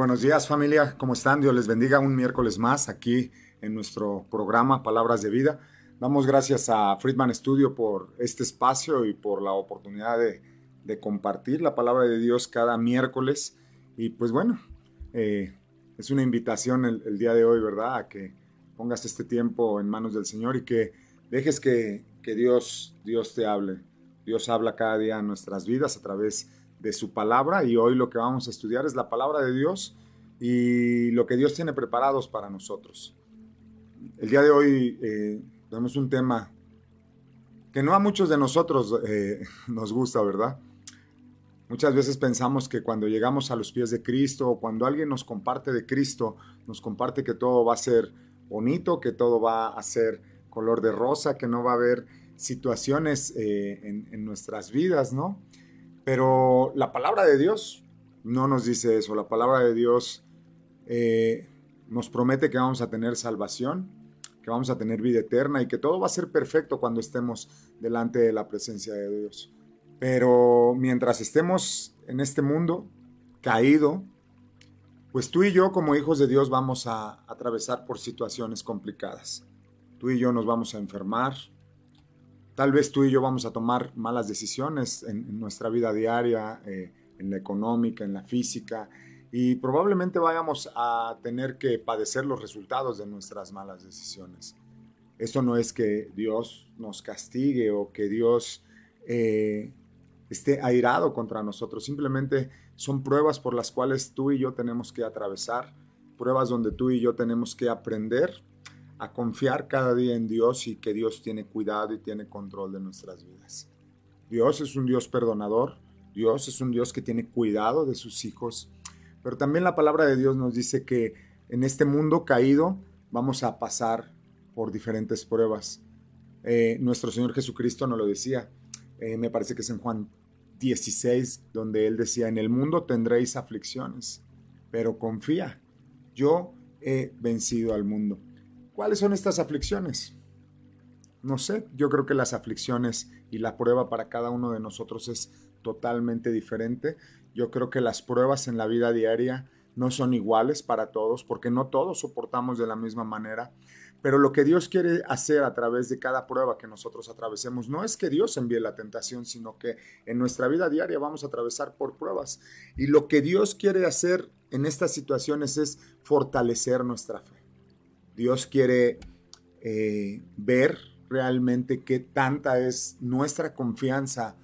Buenos días familia, ¿cómo están? Dios les bendiga un miércoles más aquí en nuestro programa Palabras de Vida. Damos gracias a Friedman Studio por este espacio y por la oportunidad de, compartir la palabra de Dios cada miércoles. Y pues bueno, eh, es una invitación el, día de hoy, ¿verdad? A que pongas este tiempo en manos del Señor y que dejes que, que Dios, Dios te hable. Dios habla cada día en nuestras vidas a través de de su palabra y hoy lo que vamos a estudiar es la palabra de Dios y lo que Dios tiene preparados para nosotros. El día de hoy eh, tenemos un tema que no a muchos de nosotros eh, nos gusta, ¿verdad? Muchas veces pensamos que cuando llegamos a los pies de Cristo o cuando alguien nos comparte de Cristo, nos comparte que todo va a ser bonito, que todo va a ser color de rosa, que no va a haber situaciones eh, en, en nuestras vidas, ¿no? Pero la palabra de Dios no nos dice eso. La palabra de Dios eh, nos promete que vamos a tener salvación, que vamos a tener vida eterna y que todo va a ser perfecto cuando estemos delante de la presencia de Dios. Pero mientras estemos en este mundo caído, pues tú y yo como hijos de Dios vamos a atravesar por situaciones complicadas. Tú y yo nos vamos a enfermar, Tal vez tú y yo vamos a tomar malas decisiones en, nuestra vida diaria, eh, en la económica, en la física, y probablemente vayamos a tener que padecer los resultados de nuestras malas decisiones. Esto no es que Dios nos castigue o que Dios eh, esté airado contra nosotros, simplemente son pruebas por las cuales tú y yo tenemos que atravesar, pruebas donde tú y yo tenemos que aprender a confiar cada día en Dios y que Dios tiene cuidado y tiene control de nuestras vidas. Dios es un Dios perdonador, Dios es un Dios que tiene cuidado de sus hijos, pero también la palabra de Dios nos dice que en este mundo caído vamos a pasar por diferentes pruebas. Eh, nuestro Señor Jesucristo nos lo decía, eh, me parece que es en Juan 16, donde Él decía, en el mundo tendréis aflicciones, pero confía, yo he vencido al mundo. ¿Cuáles son estas aflicciones? No sé, yo creo que las aflicciones y la prueba para cada uno de nosotros es totalmente diferente. Yo creo que las pruebas en la vida diaria no son iguales para todos porque no todos soportamos de la misma manera. Pero lo que Dios quiere hacer a través de cada prueba que nosotros atravesemos no es que Dios envíe la tentación, sino que en nuestra vida diaria vamos a atravesar por pruebas. Y lo que Dios quiere hacer en estas situaciones es fortalecer nuestra fe. Dios quiere eh, ver realmente qué tanta es nuestra confianza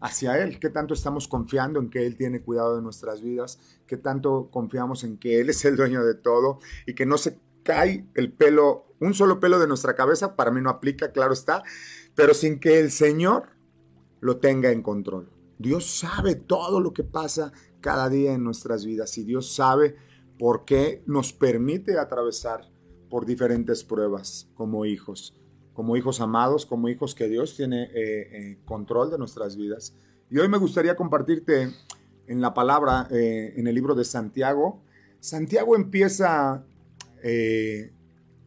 hacia Él, qué tanto estamos confiando en que Él tiene cuidado de nuestras vidas, qué tanto confiamos en que Él es el dueño de todo y que no se cae el pelo, un solo pelo de nuestra cabeza, para mí no aplica, claro está, pero sin que el Señor lo tenga en control. Dios sabe todo lo que pasa cada día en nuestras vidas y Dios sabe por qué nos permite atravesar por diferentes pruebas como hijos, como hijos amados, como hijos que Dios tiene eh, eh, control de nuestras vidas. Y hoy me gustaría compartirte en la palabra, eh, en el libro de Santiago. Santiago empieza,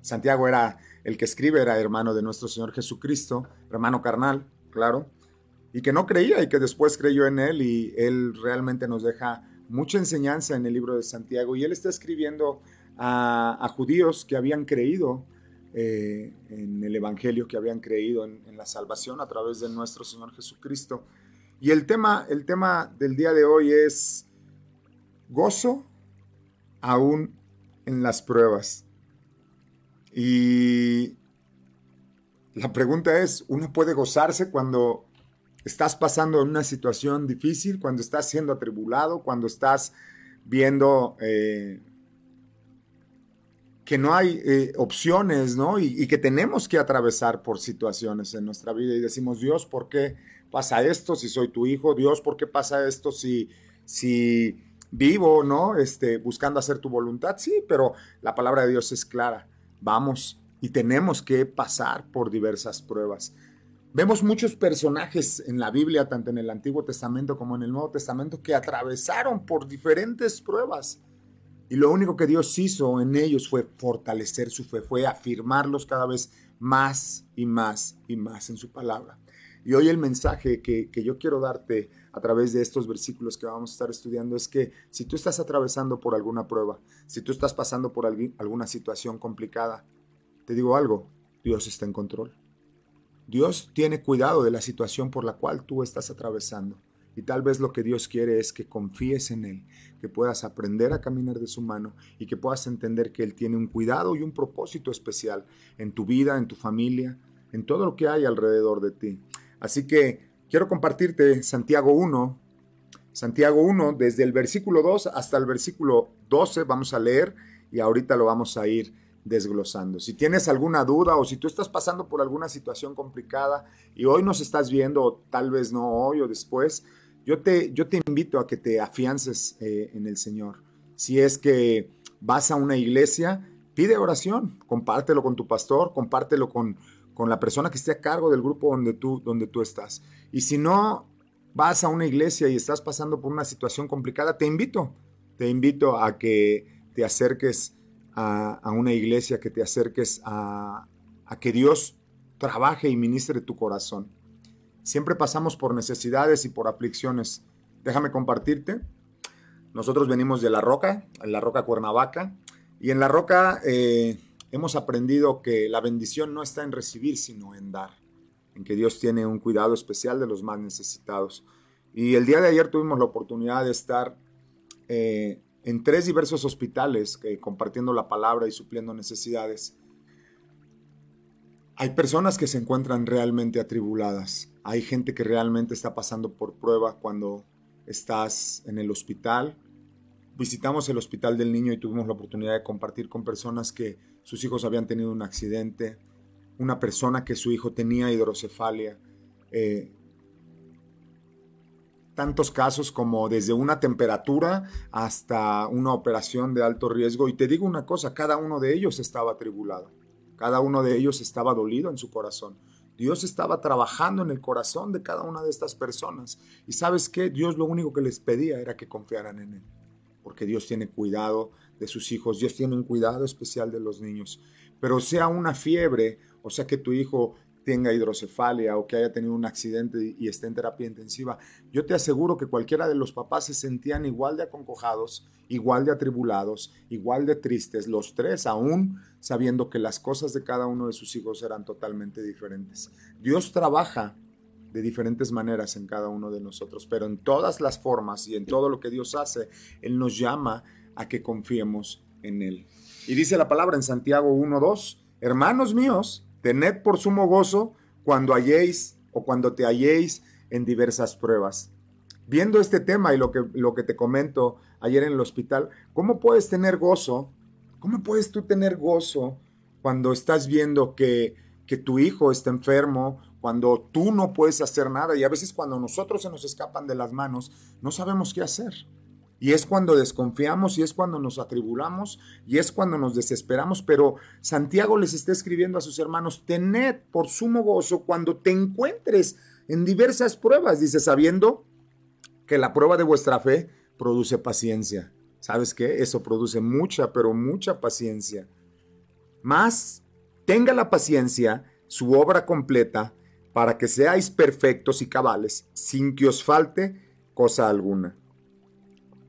Santiago era el que escribe, era hermano de nuestro Señor Jesucristo, hermano carnal, claro, y que no creía y que después creyó en él y él realmente nos deja mucha enseñanza en el libro de Santiago y él está escribiendo a, judíos que habían creído eh, en el Evangelio, que habían creído en, la salvación a través de nuestro Señor Jesucristo. Y el tema, el tema del día de hoy es gozo aún en las pruebas. Y la pregunta es, ¿uno puede gozarse cuando estás pasando en una situación difícil, cuando estás siendo atribulado, cuando estás viendo eh, que no hay eh, opciones, ¿no? Y, y, que tenemos que atravesar por situaciones en nuestra vida y decimos, Dios, ¿por qué pasa esto si soy tu hijo? Dios, ¿por qué pasa esto si, si vivo, ¿no? Este, buscando hacer tu voluntad. Sí, pero la palabra de Dios es clara. Vamos y tenemos que pasar por diversas pruebas. Vemos muchos personajes en la Biblia, tanto en el Antiguo Testamento como en el Nuevo Testamento, que atravesaron por diferentes pruebas. Y lo único que Dios hizo en ellos fue fortalecer su fe, fue afirmarlos cada vez más y más y más en su palabra. Y hoy el mensaje que, yo quiero darte a través de estos versículos que vamos a estar estudiando es que si tú estás atravesando por alguna prueba, si tú estás pasando por alguna situación complicada, te digo algo, Dios está en control. Dios tiene cuidado de la situación por la cual tú estás atravesando. Y tal vez lo que Dios quiere es que confíes en Él, que puedas aprender a caminar de su mano y que puedas entender que Él tiene un cuidado y un propósito especial en tu vida, en tu familia, en todo lo que hay alrededor de ti. Así que quiero compartirte Santiago 1, Santiago 1, desde el versículo 2 hasta el versículo 12 vamos a leer y ahorita lo vamos a ir desglosando. Si tienes alguna duda o si tú estás pasando por alguna situación complicada y hoy nos estás viendo, o tal vez no hoy o después, yo te, invito a que te afiances eh, en el Señor. Si es que vas a una iglesia, pide oración, compártelo con tu pastor, compártelo con, la persona que esté a cargo del grupo donde tú, donde tú estás. Y si no vas a una iglesia y estás pasando por una situación complicada, te invito, te invito a que te acerques a, una iglesia, que te acerques a, a que Dios trabaje y ministre tu corazón. Siempre pasamos por necesidades y por aflicciones. Déjame compartirte. Nosotros venimos de La Roca, en La Roca Cuernavaca, y en La Roca eh, hemos aprendido que la bendición no está en recibir, sino en dar, en que Dios tiene un cuidado especial de los más necesitados. Y el día de ayer tuvimos la oportunidad de estar eh, en tres diversos hospitales eh, compartiendo la palabra y supliendo necesidades. Hay personas que se encuentran realmente atribuladas. Hay gente que realmente está pasando por prueba cuando estás en el hospital. Visitamos el hospital del niño y tuvimos la oportunidad de compartir con personas que sus hijos habían tenido un accidente, una persona que su hijo tenía hidrocefalia. Eh, tantos casos como desde una temperatura hasta una operación de alto riesgo. Y te digo una cosa, cada uno de ellos estaba atribulado, cada uno de ellos estaba dolido en su corazón. Dios estaba trabajando en el corazón de cada una de estas personas. Y sabes qué, Dios lo único que les pedía era que confiaran en Él. Porque Dios tiene cuidado de sus hijos, Dios tiene un cuidado especial de los niños. Pero sea una fiebre, o sea que tu hijo tenga hidrocefalia o que haya tenido un accidente y esté en terapia intensiva, yo te aseguro que cualquiera de los papás se sentían igual de aconcojados, igual de atribulados, igual de tristes, los tres aún sabiendo que las cosas de cada uno de sus hijos eran totalmente diferentes. Dios trabaja de diferentes maneras en cada uno de nosotros, pero en todas las formas y en todo lo que Dios hace, Él nos llama a que confiemos en Él. Y dice la palabra en Santiago 1.2, hermanos míos, tened por sumo gozo cuando halléis o cuando te halléis en diversas pruebas. Viendo este tema y lo que, lo que te comento ayer en el hospital, ¿cómo puedes tener gozo? ¿Cómo puedes tú tener gozo cuando estás viendo que, que tu hijo está enfermo, cuando tú no puedes hacer nada y a veces cuando nosotros se nos escapan de las manos, no sabemos qué hacer? Y es cuando desconfiamos y es cuando nos atribulamos y es cuando nos desesperamos. Pero Santiago les está escribiendo a sus hermanos, tened por sumo gozo cuando te encuentres en diversas pruebas, dice, sabiendo que la prueba de vuestra fe produce paciencia. ¿Sabes qué? Eso produce mucha, pero mucha paciencia. Más, tenga la paciencia, su obra completa, para que seáis perfectos y cabales, sin que os falte cosa alguna.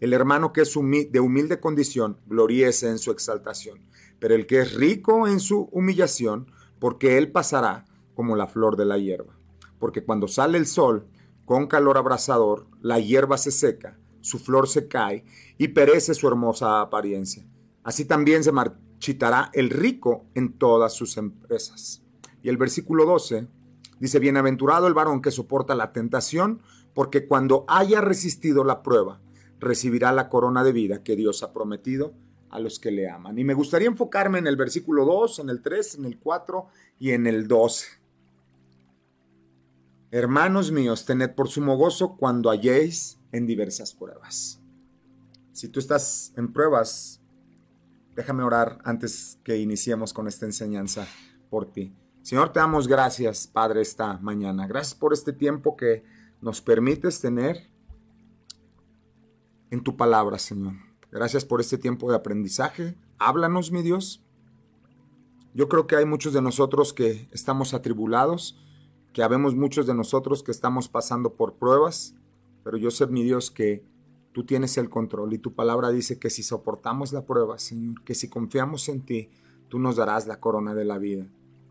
el hermano que es de humilde condición, gloriece en su exaltación. pero el que es rico en su humillación, porque él pasará como la flor de la hierba. Porque cuando sale el sol, con calor abrasador, la hierba se seca, su flor se cae y perece su hermosa apariencia. Así también se marchitará el rico en todas sus empresas. Y el versículo 12 dice, bienaventurado el varón que soporta la tentación, porque cuando haya resistido la prueba, recibirá la corona de vida que Dios ha prometido a los que le aman. Y me gustaría enfocarme en el versículo 2, en el 3, en el 4 y en el 12. Hermanos míos, tened por sumo gozo cuando halléis en diversas pruebas. Si tú estás en pruebas, déjame orar antes que iniciemos con esta enseñanza por ti. Señor, te damos gracias, Padre, esta mañana. Gracias por este tiempo que nos permites tener en tu palabra, Señor. Gracias por este tiempo de aprendizaje. Háblanos, mi Dios. Yo creo que hay muchos de nosotros que estamos atribulados, que habemos muchos de nosotros que estamos pasando por pruebas, pero yo sé, mi Dios, que tú tienes el control y tu palabra dice que si soportamos la prueba, Señor, que si confiamos en ti, tú nos darás la corona de la vida.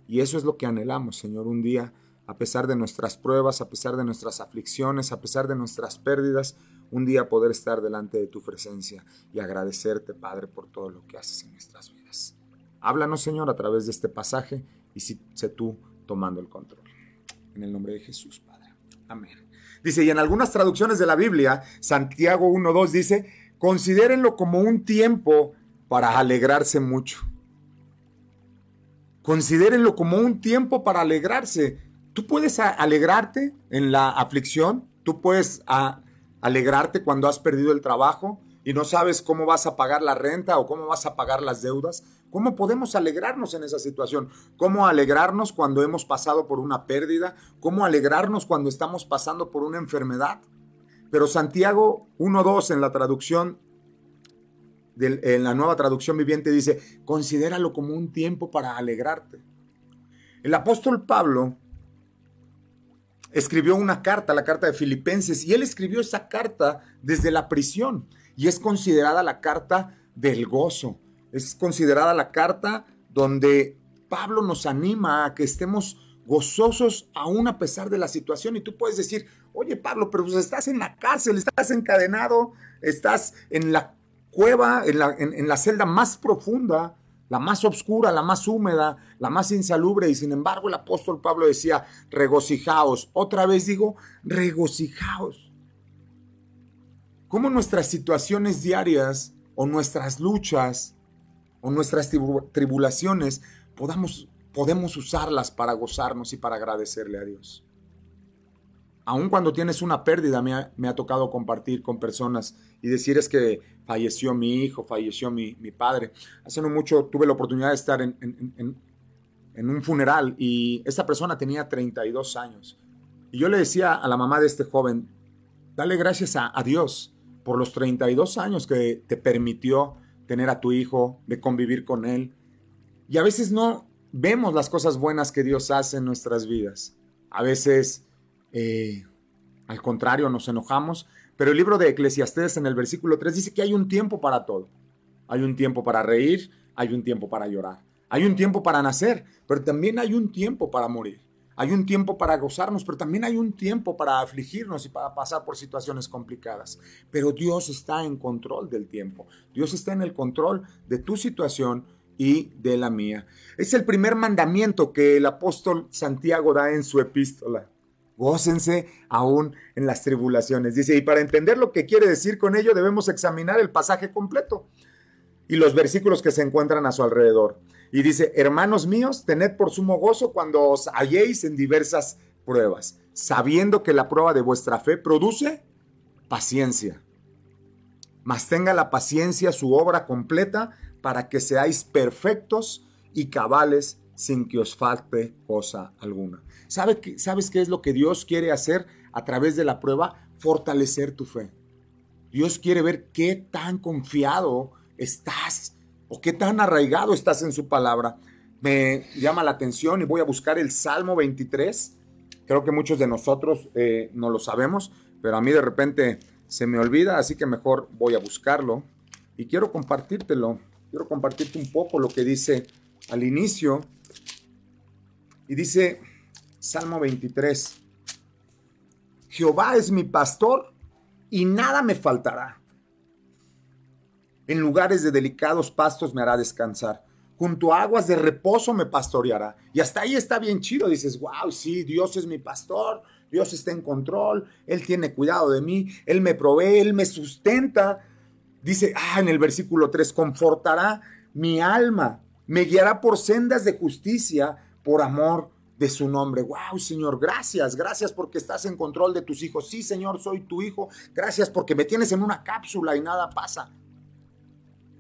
Y eso es lo que anhelamos, Señor, un día, a pesar de nuestras pruebas, a pesar de nuestras aflicciones, a pesar de nuestras pérdidas, un día poder estar delante de tu presencia y agradecerte, Padre, por todo lo que haces en nuestras vidas. Háblanos, Señor, a través de este pasaje y sé tú tomando el control. En el nombre de Jesús, Padre. Amén. Dice, y en algunas traducciones de la Biblia, Santiago 1.2 dice, considérenlo como un tiempo para alegrarse mucho. Considérenlo como un tiempo para alegrarse. Tú puedes alegrarte en la aflicción, tú puedes alegrarte cuando has perdido el trabajo y no sabes cómo vas a pagar la renta o cómo vas a pagar las deudas. ¿Cómo podemos alegrarnos en esa situación? ¿Cómo alegrarnos cuando hemos pasado por una pérdida? ¿Cómo alegrarnos cuando estamos pasando por una enfermedad? Pero Santiago 1.2 en la traducción, en la nueva traducción viviente dice, considéralo como un tiempo para alegrarte. El apóstol Pablo escribió una carta, la carta de Filipenses, y él escribió esa carta desde la prisión y es considerada la carta del gozo. Es considerada la carta donde Pablo nos anima a que estemos gozosos aún a pesar de la situación. Y tú puedes decir, oye Pablo, pero pues estás en la cárcel, estás encadenado, estás en la cueva, en la, en la celda más profunda la más oscura, la más húmeda, la más insalubre, y sin embargo el apóstol Pablo decía, regocijaos. Otra vez digo, regocijaos. ¿Cómo nuestras situaciones diarias o nuestras luchas o nuestras tribulaciones podamos, podemos usarlas para gozarnos y para agradecerle a Dios? Aun cuando tienes una pérdida, me ha, tocado compartir con personas y decir es que falleció mi hijo, falleció mi, padre. Hace no mucho tuve la oportunidad de estar en, en, un funeral y esta persona tenía 32 años. Y yo le decía a la mamá de este joven, dale gracias a, a Dios por los 32 años que te permitió tener a tu hijo, de convivir con él. Y a veces no vemos las cosas buenas que Dios hace en nuestras vidas. A veces, eh, al contrario, nos enojamos pero el libro de Eclesiastés en el versículo 3 dice que hay un tiempo para todo. Hay un tiempo para reír, hay un tiempo para llorar. Hay un tiempo para nacer, pero también hay un tiempo para morir. Hay un tiempo para gozarnos, pero también hay un tiempo para afligirnos y para pasar por situaciones complicadas. Pero Dios está en control del tiempo. Dios está en el control de tu situación y de la mía. Es el primer mandamiento que el apóstol Santiago da en su epístola gócense aún en las tribulaciones. Dice, y para entender lo que quiere decir con ello debemos examinar el pasaje completo y los versículos que se encuentran a su alrededor. Y dice, hermanos míos, tened por sumo gozo cuando os halléis en diversas pruebas, sabiendo que la prueba de vuestra fe produce paciencia. Mas tenga la paciencia su obra completa para que seáis perfectos y cabales sin que os falte cosa alguna. ¿Sabe que, ¿Sabes qué es lo que Dios quiere hacer a través de la prueba? Fortalecer tu fe. Dios quiere ver qué tan confiado estás o qué tan arraigado estás en su palabra. Me llama la atención y voy a buscar el Salmo 23. Creo que muchos de nosotros eh, no lo sabemos, pero a mí de repente se me olvida, así que mejor voy a buscarlo y quiero compartírtelo quiero compartirte un poco lo que dice al inicio. Y dice Salmo 23, Jehová es mi pastor y nada me faltará. En lugares de delicados pastos me hará descansar. Junto a aguas de reposo me pastoreará. Y hasta ahí está bien chido. Dices, wow, sí, Dios es mi pastor. Dios está en control. Él tiene cuidado de mí. Él me provee. Él me sustenta. Dice, ah, en el versículo 3, confortará mi alma. Me guiará por sendas de justicia por amor de su nombre. Wow, Señor, gracias, gracias porque estás en control de tus hijos. Sí, Señor, soy tu hijo. Gracias porque me tienes en una cápsula y nada pasa.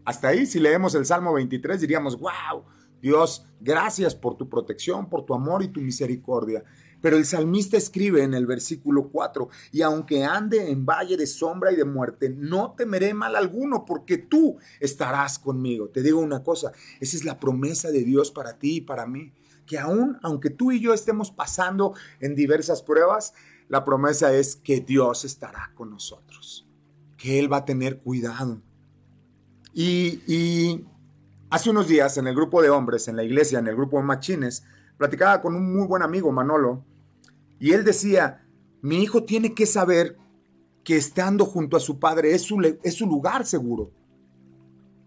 Hasta ahí, si leemos el Salmo 23, diríamos, wow, Dios, gracias por tu protección, por tu amor y tu misericordia. Pero el salmista escribe en el versículo 4, y aunque ande en valle de sombra y de muerte, no temeré mal alguno, porque tú estarás conmigo. Te digo una cosa, esa es la promesa de Dios para ti y para mí, que aún, aunque tú y yo estemos pasando en diversas pruebas, la promesa es que Dios estará con nosotros, que Él va a tener cuidado. Y, hace unos días en el grupo de hombres, en la iglesia, en el grupo de machines, platicaba con un muy buen amigo, Manolo, y él decía, mi hijo tiene que saber que estando junto a su padre es su, es su lugar seguro,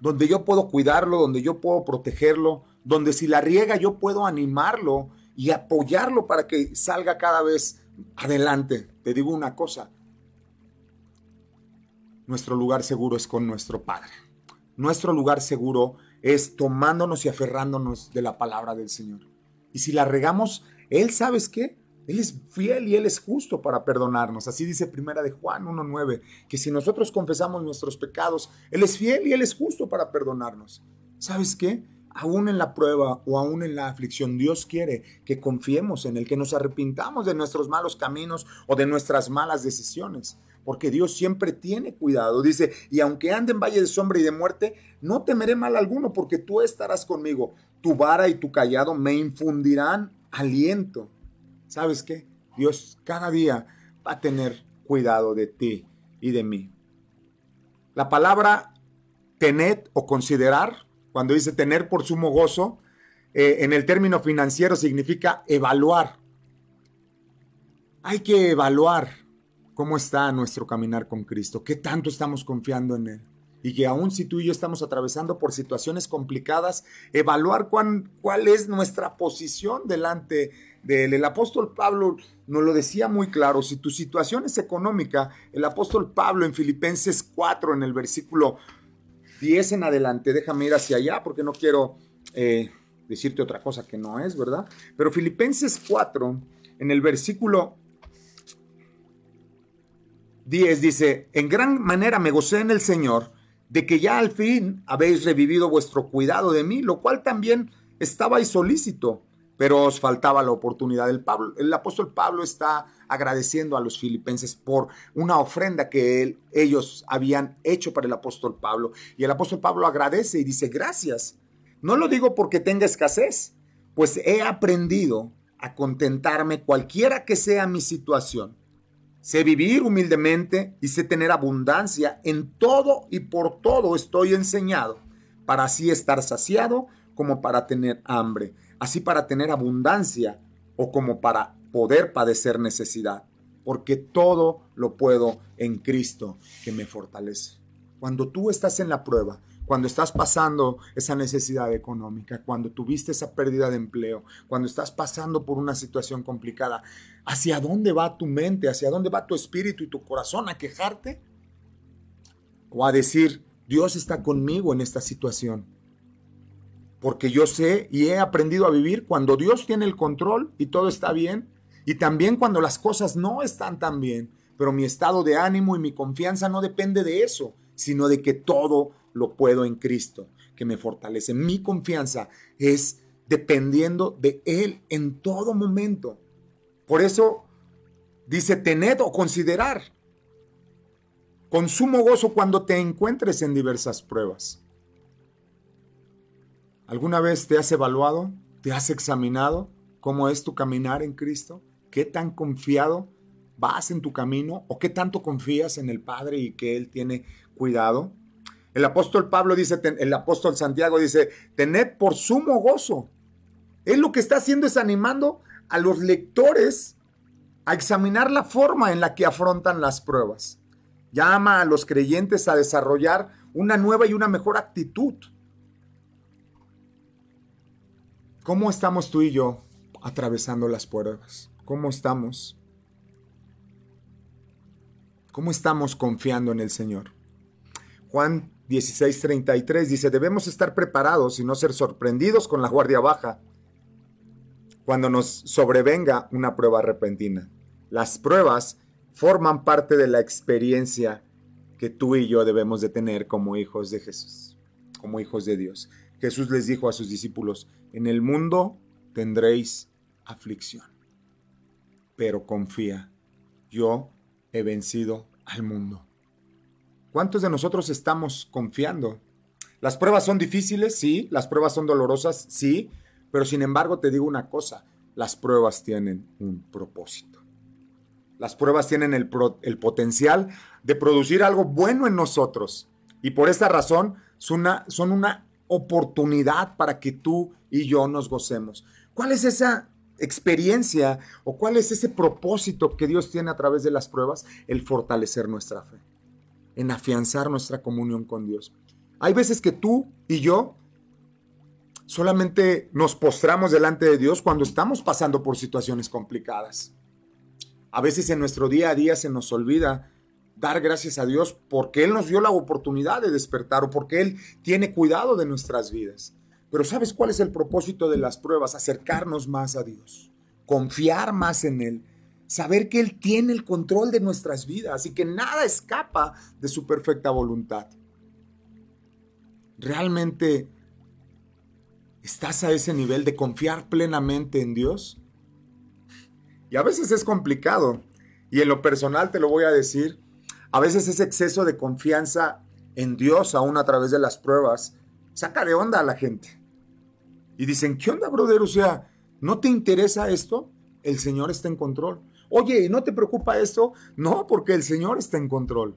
donde yo puedo cuidarlo, donde yo puedo protegerlo, donde si la riega yo puedo animarlo y apoyarlo para que salga cada vez adelante. Te digo una cosa, nuestro lugar seguro es con nuestro Padre. Nuestro lugar seguro es tomándonos y aferrándonos de la palabra del Señor. Y si la regamos, Él, ¿sabes qué? Él es fiel y Él es justo para perdonarnos. Así dice Primera de Juan 1.9, que si nosotros confesamos nuestros pecados, Él es fiel y Él es justo para perdonarnos. ¿Sabes qué? Aún en la prueba o aún en la aflicción, Dios quiere que confiemos en Él, que nos arrepintamos de nuestros malos caminos o de nuestras malas decisiones porque Dios siempre tiene cuidado. Dice, y aunque ande en valle de sombra y de muerte, no temeré mal alguno, porque tú estarás conmigo. Tu vara y tu callado me infundirán aliento. ¿Sabes qué? Dios cada día va a tener cuidado de ti y de mí. La palabra tener o considerar, cuando dice tener por sumo gozo, eh, en el término financiero significa evaluar. Hay que evaluar cómo está nuestro caminar con Cristo, qué tanto estamos confiando en Él. Y que aún si tú y yo estamos atravesando por situaciones complicadas, evaluar cuán, cuál es nuestra posición delante de Él. El apóstol Pablo nos lo decía muy claro, si tu situación es económica, el apóstol Pablo en Filipenses 4, en el versículo 10 en adelante, déjame ir hacia allá porque no quiero eh, decirte otra cosa que no es, ¿verdad? Pero Filipenses 4, en el versículo 10 dice, en gran manera me gocé en el Señor de que ya al fin habéis revivido vuestro cuidado de mí, lo cual también estabais solícito, pero os faltaba la oportunidad. El, Pablo, el apóstol Pablo está agradeciendo a los filipenses por una ofrenda que ellos habían hecho para el apóstol Pablo. Y el apóstol Pablo agradece y dice, gracias. No lo digo porque tenga escasez, pues he aprendido a contentarme cualquiera que sea mi situación Sé vivir humildemente y sé tener abundancia en todo y por todo estoy enseñado, para así estar saciado como para tener hambre, así para tener abundancia o como para poder padecer necesidad, porque todo lo puedo en Cristo que me fortalece. Cuando tú estás en la prueba, cuando estás pasando esa necesidad económica, cuando tuviste esa pérdida de empleo, cuando estás pasando por una situación complicada, ¿hacia dónde va tu mente? ¿Hacia dónde va tu espíritu y tu corazón? ¿A quejarte? ¿O a decir, Dios está conmigo en esta situación? Porque yo sé y he aprendido a vivir cuando Dios tiene el control y todo está bien, y también cuando las cosas no están tan bien, pero mi estado de ánimo y mi confianza no depende de eso, sino de que todo lo puedo en Cristo, que me fortalece. Mi confianza es dependiendo de Él en todo momento. Por eso dice, tened o considerar con sumo gozo cuando te encuentres en diversas pruebas. ¿Alguna vez te has evaluado? ¿Te has examinado cómo es tu caminar en Cristo? ¿Qué tan confiado vas en tu camino? ¿O qué tanto confías en el Padre y que Él tiene cuidado? El apóstol Pablo dice, el apóstol Santiago dice, tened por sumo gozo. Él lo que está haciendo es animando a los lectores a examinar la forma en la que afrontan las pruebas. Llama a los creyentes a desarrollar una nueva y una mejor actitud. ¿Cómo estamos tú y yo atravesando las pruebas? ¿Cómo estamos? ¿Cómo estamos confiando en el Señor? Juan 16:33 dice, debemos estar preparados y no ser sorprendidos con la guardia baja cuando nos sobrevenga una prueba repentina. Las pruebas forman parte de la experiencia que tú y yo debemos de tener como hijos de Jesús, como hijos de Dios. Jesús les dijo a sus discípulos, en el mundo tendréis aflicción, pero confía, yo he vencido al mundo. ¿Cuántos de nosotros estamos confiando? Las pruebas son difíciles, sí, las pruebas son dolorosas, sí, pero sin embargo te digo una cosa, las pruebas tienen un propósito. Las pruebas tienen el, potencial de producir algo bueno en nosotros. Y por esta razón son una, son una oportunidad para que tú y yo nos gocemos. ¿Cuál es esa experiencia o cuál es ese propósito que Dios tiene a través de las pruebas? El fortalecer nuestra fe, en afianzar nuestra comunión con Dios. Hay veces que tú y yo solamente nos postramos delante de Dios cuando estamos pasando por situaciones complicadas. A veces en nuestro día a día se nos olvida dar gracias a Dios porque Él nos dio la oportunidad de despertar o porque Él tiene cuidado de nuestras vidas. Pero ¿sabes cuál es el propósito de las pruebas? Acercarnos más a Dios, confiar más en Él, saber que Él tiene el control de nuestras vidas y que nada escapa de su perfecta voluntad. ¿Realmente estás a ese nivel de confiar plenamente en Dios? Y a veces es complicado. Y en lo personal te lo voy a decir, a veces ese exceso de confianza en Dios, aún a través de las pruebas, saca de onda a la gente. Y dicen, ¿qué onda, brother? O sea, ¿no te interesa esto? El Señor está en control. Oye, ¿no te preocupa esto? No, porque el Señor está en control.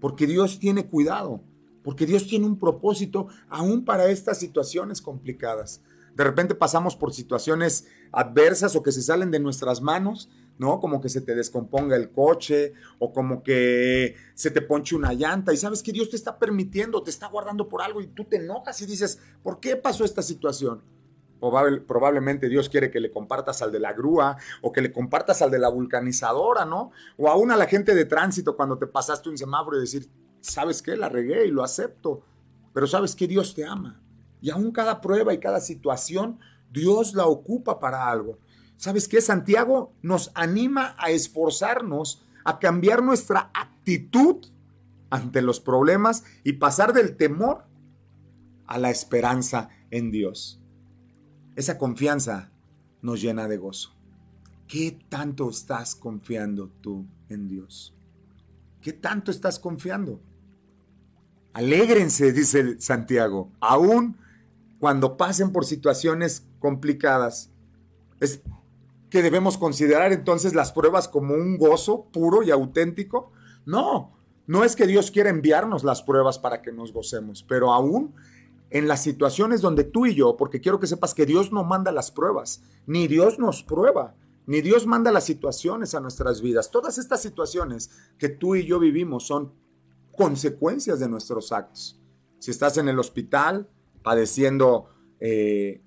Porque Dios tiene cuidado. Porque Dios tiene un propósito aún para estas situaciones complicadas de repente pasamos por situaciones adversas o que se salen de nuestras manos, ¿no? Como que se te descomponga el coche o como que se te ponche una llanta y sabes que Dios te está permitiendo, te está guardando por algo y tú te enojas y dices, ¿por qué pasó esta situación? probablemente Dios quiere que le compartas al de la grúa o que le compartas al de la vulcanizadora, ¿no? O aún a la gente de tránsito cuando te pasaste un semáforo y decir, ¿sabes qué? La regué y lo acepto, pero sabes que Dios te ama y aún cada prueba y cada situación, Dios la ocupa para algo. ¿Sabes qué? Santiago nos anima a esforzarnos, a cambiar nuestra actitud ante los problemas y pasar del temor a la esperanza en Dios. Esa confianza nos llena de gozo. ¿Qué tanto estás confiando tú en Dios? ¿Qué tanto estás confiando? Alégrense, dice Santiago, aún cuando pasen por situaciones complicadas. Es que debemos considerar entonces las pruebas como un gozo puro y auténtico. No, no es que Dios quiera enviarnos las pruebas para que nos gocemos, pero aún en las situaciones donde tú y yo, porque quiero que sepas que Dios no manda las pruebas, ni Dios nos prueba, ni Dios manda las situaciones a nuestras vidas. Todas estas situaciones que tú y yo vivimos son consecuencias de nuestros actos. Si estás en el hospital, padeciendo eh,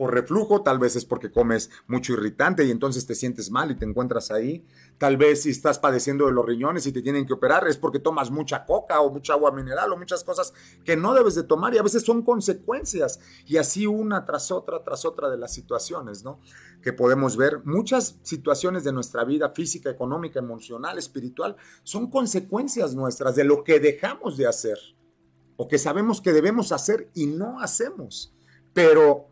por reflujo, tal vez es porque comes mucho irritante y entonces te sientes mal y te encuentras ahí. Tal vez si estás padeciendo de los riñones y te tienen que operar es porque tomas mucha coca o mucha agua mineral o muchas cosas que no debes de tomar y a veces son consecuencias y así una tras otra, tras otra de las situaciones, ¿no? Que podemos ver. Muchas situaciones de nuestra vida física, económica, emocional, espiritual, son consecuencias nuestras de lo que dejamos de hacer o que sabemos que debemos hacer y no hacemos. Pero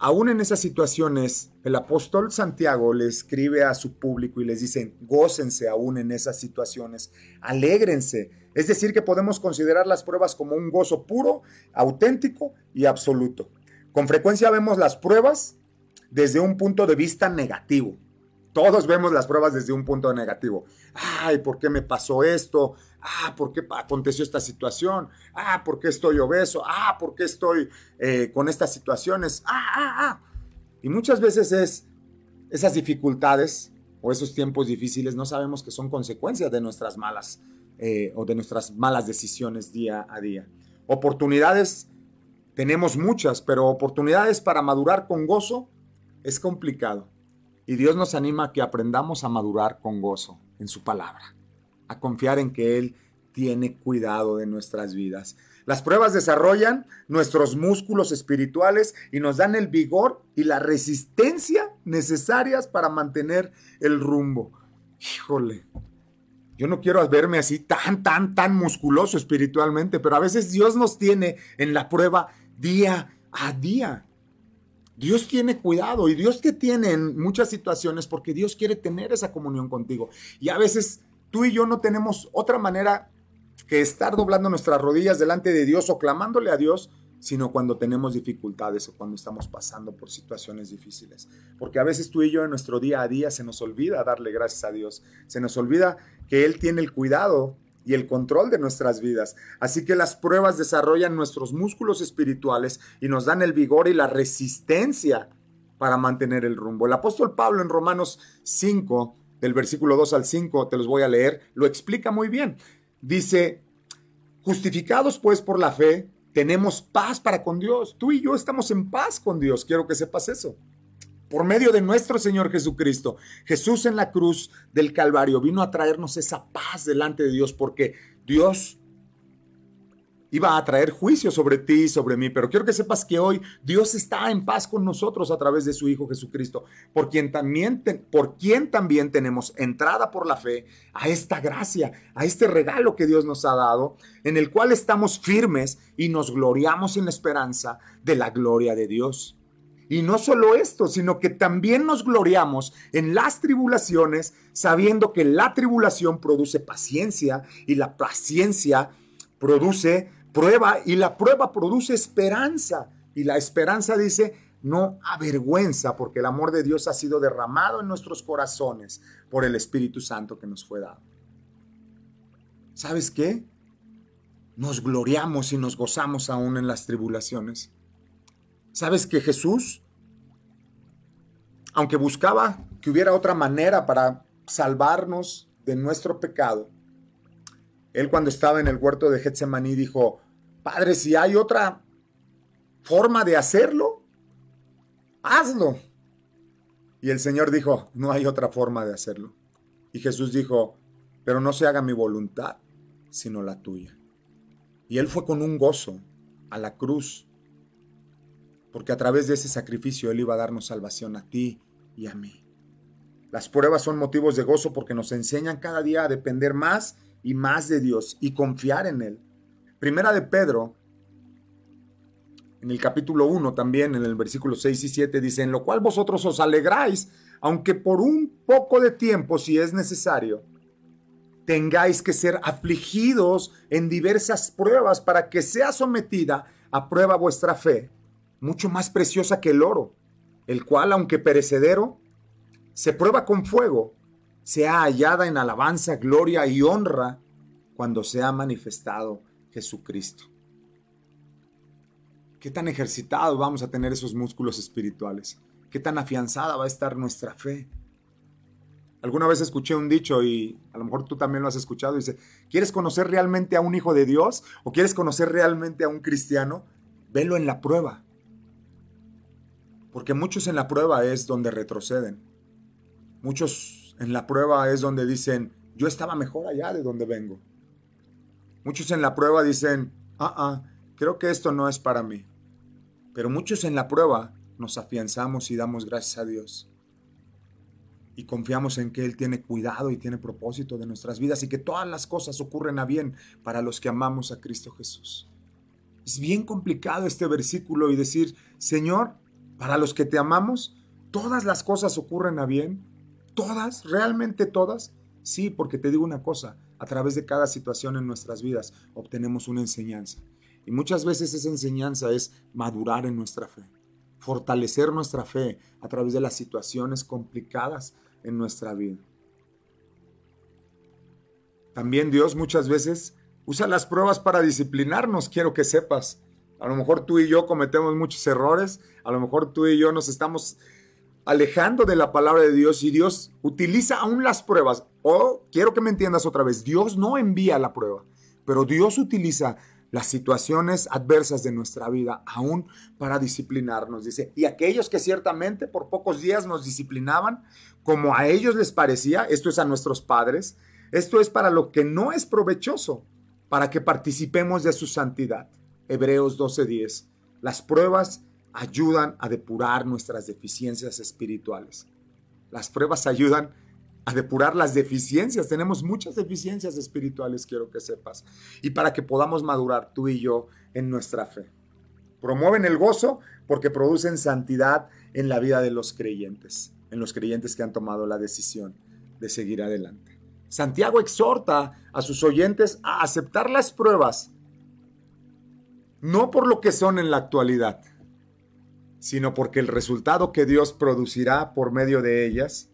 aún en esas situaciones, el apóstol Santiago le escribe a su público y les dice, gócense aún en esas situaciones, alégrense. Es decir, que podemos considerar las pruebas como un gozo puro, auténtico y absoluto. Con frecuencia vemos las pruebas desde un punto de vista negativo. Todos vemos las pruebas desde un punto negativo. Ay, ¿por qué me pasó esto? Ah, ¿por qué aconteció esta situación? Ah, ¿por qué estoy obeso? Ah, ¿por qué estoy eh, con estas situaciones? Ah, ah, ah. Y muchas veces es esas dificultades o esos tiempos difíciles no sabemos que son consecuencias de nuestras malas eh, o de nuestras malas decisiones día a día. Oportunidades tenemos muchas, pero oportunidades para madurar con gozo es complicado. Y Dios nos anima a que aprendamos a madurar con gozo en su palabra, a confiar en que Él tiene cuidado de nuestras vidas. Las pruebas desarrollan nuestros músculos espirituales y nos dan el vigor y la resistencia necesarias para mantener el rumbo. Híjole, yo no quiero verme así tan, tan, tan musculoso espiritualmente, pero a veces Dios nos tiene en la prueba día a día. Dios tiene cuidado y Dios te tiene en muchas situaciones porque Dios quiere tener esa comunión contigo. Y a veces tú y yo no tenemos otra manera que estar doblando nuestras rodillas delante de Dios o clamándole a Dios, sino cuando tenemos dificultades o cuando estamos pasando por situaciones difíciles. Porque a veces tú y yo en nuestro día a día se nos olvida darle gracias a Dios, se nos olvida que Él tiene el cuidado y el control de nuestras vidas. Así que las pruebas desarrollan nuestros músculos espirituales y nos dan el vigor y la resistencia para mantener el rumbo. El apóstol Pablo en Romanos 5, del versículo 2 al 5, te los voy a leer, lo explica muy bien. Dice, justificados pues por la fe, tenemos paz para con Dios. Tú y yo estamos en paz con Dios. Quiero que sepas eso por medio de nuestro Señor Jesucristo. Jesús en la cruz del Calvario vino a traernos esa paz delante de Dios porque Dios iba a traer juicio sobre ti y sobre mí, pero quiero que sepas que hoy Dios está en paz con nosotros a través de su Hijo Jesucristo, por quien también, por quien también tenemos entrada por la fe a esta gracia, a este regalo que Dios nos ha dado, en el cual estamos firmes y nos gloriamos en la esperanza de la gloria de Dios. Y no solo esto, sino que también nos gloriamos en las tribulaciones, sabiendo que la tribulación produce paciencia y la paciencia produce prueba y la prueba produce esperanza. Y la esperanza dice, no avergüenza, porque el amor de Dios ha sido derramado en nuestros corazones por el Espíritu Santo que nos fue dado. ¿Sabes qué? Nos gloriamos y nos gozamos aún en las tribulaciones. ¿Sabes que Jesús, aunque buscaba que hubiera otra manera para salvarnos de nuestro pecado, él cuando estaba en el huerto de Getsemaní dijo, Padre, si hay otra forma de hacerlo, hazlo. Y el Señor dijo, no hay otra forma de hacerlo. Y Jesús dijo, pero no se haga mi voluntad, sino la tuya. Y él fue con un gozo a la cruz porque a través de ese sacrificio Él iba a darnos salvación a ti y a mí. Las pruebas son motivos de gozo porque nos enseñan cada día a depender más y más de Dios y confiar en Él. Primera de Pedro, en el capítulo 1 también, en el versículo 6 y 7, dice, en lo cual vosotros os alegráis, aunque por un poco de tiempo, si es necesario, tengáis que ser afligidos en diversas pruebas para que sea sometida a prueba vuestra fe mucho más preciosa que el oro, el cual, aunque perecedero, se prueba con fuego, sea hallada en alabanza, gloria y honra cuando sea manifestado Jesucristo. ¿Qué tan ejercitado vamos a tener esos músculos espirituales? ¿Qué tan afianzada va a estar nuestra fe? Alguna vez escuché un dicho y a lo mejor tú también lo has escuchado. Dice, ¿quieres conocer realmente a un hijo de Dios o quieres conocer realmente a un cristiano? Velo en la prueba. Porque muchos en la prueba es donde retroceden. Muchos en la prueba es donde dicen, yo estaba mejor allá de donde vengo. Muchos en la prueba dicen, ah, ah, creo que esto no es para mí. Pero muchos en la prueba nos afianzamos y damos gracias a Dios. Y confiamos en que Él tiene cuidado y tiene propósito de nuestras vidas y que todas las cosas ocurren a bien para los que amamos a Cristo Jesús. Es bien complicado este versículo y decir, Señor, para los que te amamos, todas las cosas ocurren a bien. ¿Todas? ¿Realmente todas? Sí, porque te digo una cosa, a través de cada situación en nuestras vidas obtenemos una enseñanza. Y muchas veces esa enseñanza es madurar en nuestra fe, fortalecer nuestra fe a través de las situaciones complicadas en nuestra vida. También Dios muchas veces usa las pruebas para disciplinarnos, quiero que sepas. A lo mejor tú y yo cometemos muchos errores, a lo mejor tú y yo nos estamos alejando de la palabra de Dios y Dios utiliza aún las pruebas. O quiero que me entiendas otra vez, Dios no envía la prueba, pero Dios utiliza las situaciones adversas de nuestra vida aún para disciplinarnos. Dice, y aquellos que ciertamente por pocos días nos disciplinaban, como a ellos les parecía, esto es a nuestros padres, esto es para lo que no es provechoso, para que participemos de su santidad. Hebreos 12:10. Las pruebas ayudan a depurar nuestras deficiencias espirituales. Las pruebas ayudan a depurar las deficiencias. Tenemos muchas deficiencias espirituales, quiero que sepas. Y para que podamos madurar tú y yo en nuestra fe. Promueven el gozo porque producen santidad en la vida de los creyentes, en los creyentes que han tomado la decisión de seguir adelante. Santiago exhorta a sus oyentes a aceptar las pruebas, no por lo que son en la actualidad, sino porque el resultado que Dios producirá por medio de ellas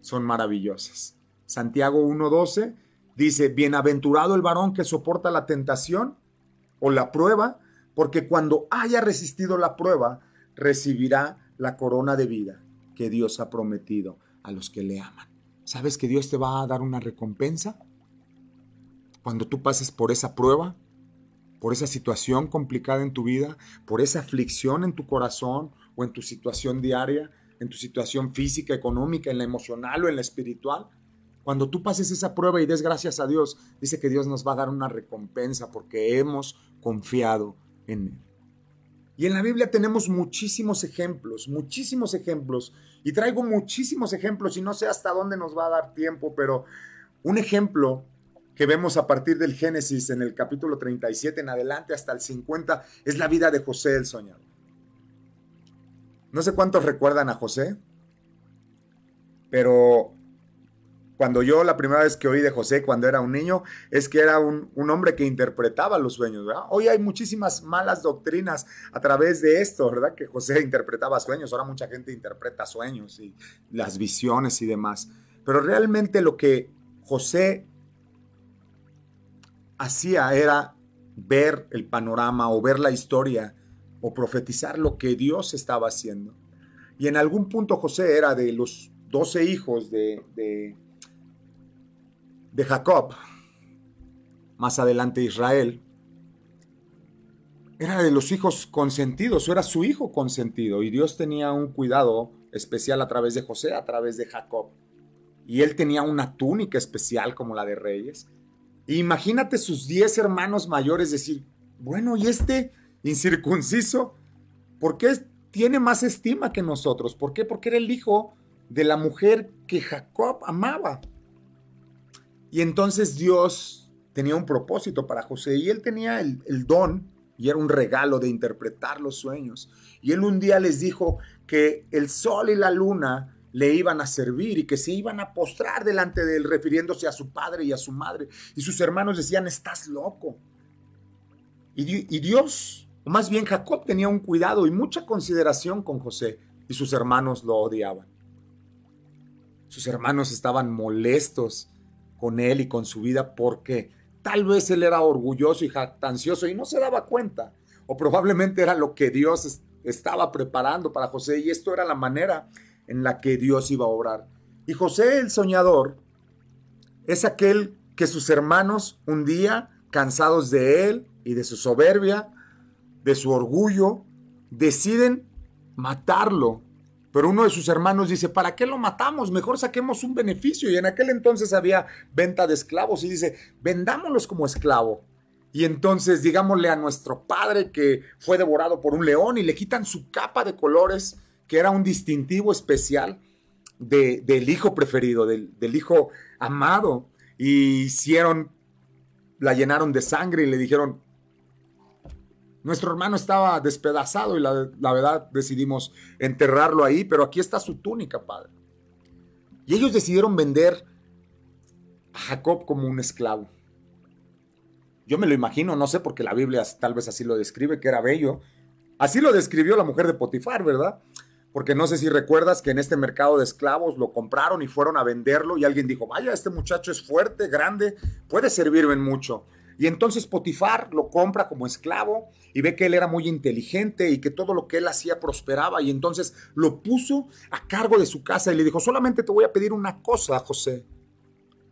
son maravillosas. Santiago 1.12 dice, bienaventurado el varón que soporta la tentación o la prueba, porque cuando haya resistido la prueba, recibirá la corona de vida que Dios ha prometido a los que le aman. ¿Sabes que Dios te va a dar una recompensa? Cuando tú pases por esa prueba, por esa situación complicada en tu vida, por esa aflicción en tu corazón o en tu situación diaria, en tu situación física, económica, en la emocional o en la espiritual. Cuando tú pases esa prueba y des gracias a Dios, dice que Dios nos va a dar una recompensa porque hemos confiado en Él. Y en la Biblia tenemos muchísimos ejemplos, muchísimos ejemplos. Y traigo muchísimos ejemplos y no sé hasta dónde nos va a dar tiempo, pero un ejemplo que vemos a partir del Génesis en el capítulo 37 en adelante hasta el 50 es la vida de José el soñador. No sé cuántos recuerdan a José, pero cuando yo la primera vez que oí de José cuando era un niño es que era un, hombre que interpretaba los sueños. Hoy hay muchísimas malas doctrinas a través de esto, ¿verdad? Que José interpretaba sueños, ahora mucha gente interpreta sueños y las visiones y demás. Pero realmente lo que José hacía era ver el panorama o ver la historia o profetizar lo que Dios estaba haciendo. Y en algún punto José era de los doce hijos de de Jacob, más adelante Israel, era de los hijos consentidos, o era su hijo consentido, y Dios tenía un cuidado especial a través de José, a través de Jacob. Y él tenía una túnica especial como la de reyes. Imagínate sus diez hermanos mayores decir, bueno, ¿y este incircunciso? ¿Por qué tiene más estima que nosotros? ¿Por qué? Porque era el hijo de la mujer que Jacob amaba. Y entonces Dios tenía un propósito para José y él tenía el, don y era un regalo de interpretar los sueños. Y él un día les dijo que el sol y la luna le iban a servir y que se iban a postrar delante de él, refiriéndose a su padre y a su madre. Y sus hermanos decían, estás loco. Y, Dios, o más bien Jacob, tenía un cuidado y mucha consideración con José y sus hermanos lo odiaban. Sus hermanos estaban molestos con él y con su vida porque tal vez él era orgulloso y jactancioso y no se daba cuenta. O probablemente era lo que Dios estaba preparando para José y esto era la manera en la que Dios iba a obrar. Y José el soñador es aquel que sus hermanos un día, cansados de él y de su soberbia, de su orgullo, deciden matarlo pero uno de sus hermanos dice, ¿para qué lo matamos? Mejor saquemos un beneficio. Y en aquel entonces había venta de esclavos y dice, vendámoslos como esclavo. Y entonces digámosle a nuestro padre que fue devorado por un león y le quitan su capa de colores, que era un distintivo especial del hijo preferido, del, del hijo amado. Y hicieron, la llenaron de sangre y le dijeron, nuestro hermano estaba despedazado y la, verdad decidimos enterrarlo ahí, pero aquí está su túnica, padre. Y ellos decidieron vender a Jacob como un esclavo. Yo me lo imagino, no sé, porque la Biblia tal vez así lo describe, que era bello. Así lo describió la mujer de Potifar, ¿verdad? Porque no sé si recuerdas que en este mercado de esclavos lo compraron y fueron a venderlo y alguien dijo, vaya, este muchacho es fuerte, grande, puede servirme mucho. Y entonces Potifar lo compra como esclavo y ve que él era muy inteligente y que todo lo que él hacía prosperaba y entonces lo puso a cargo de su casa y le dijo, solamente te voy a pedir una cosa, José,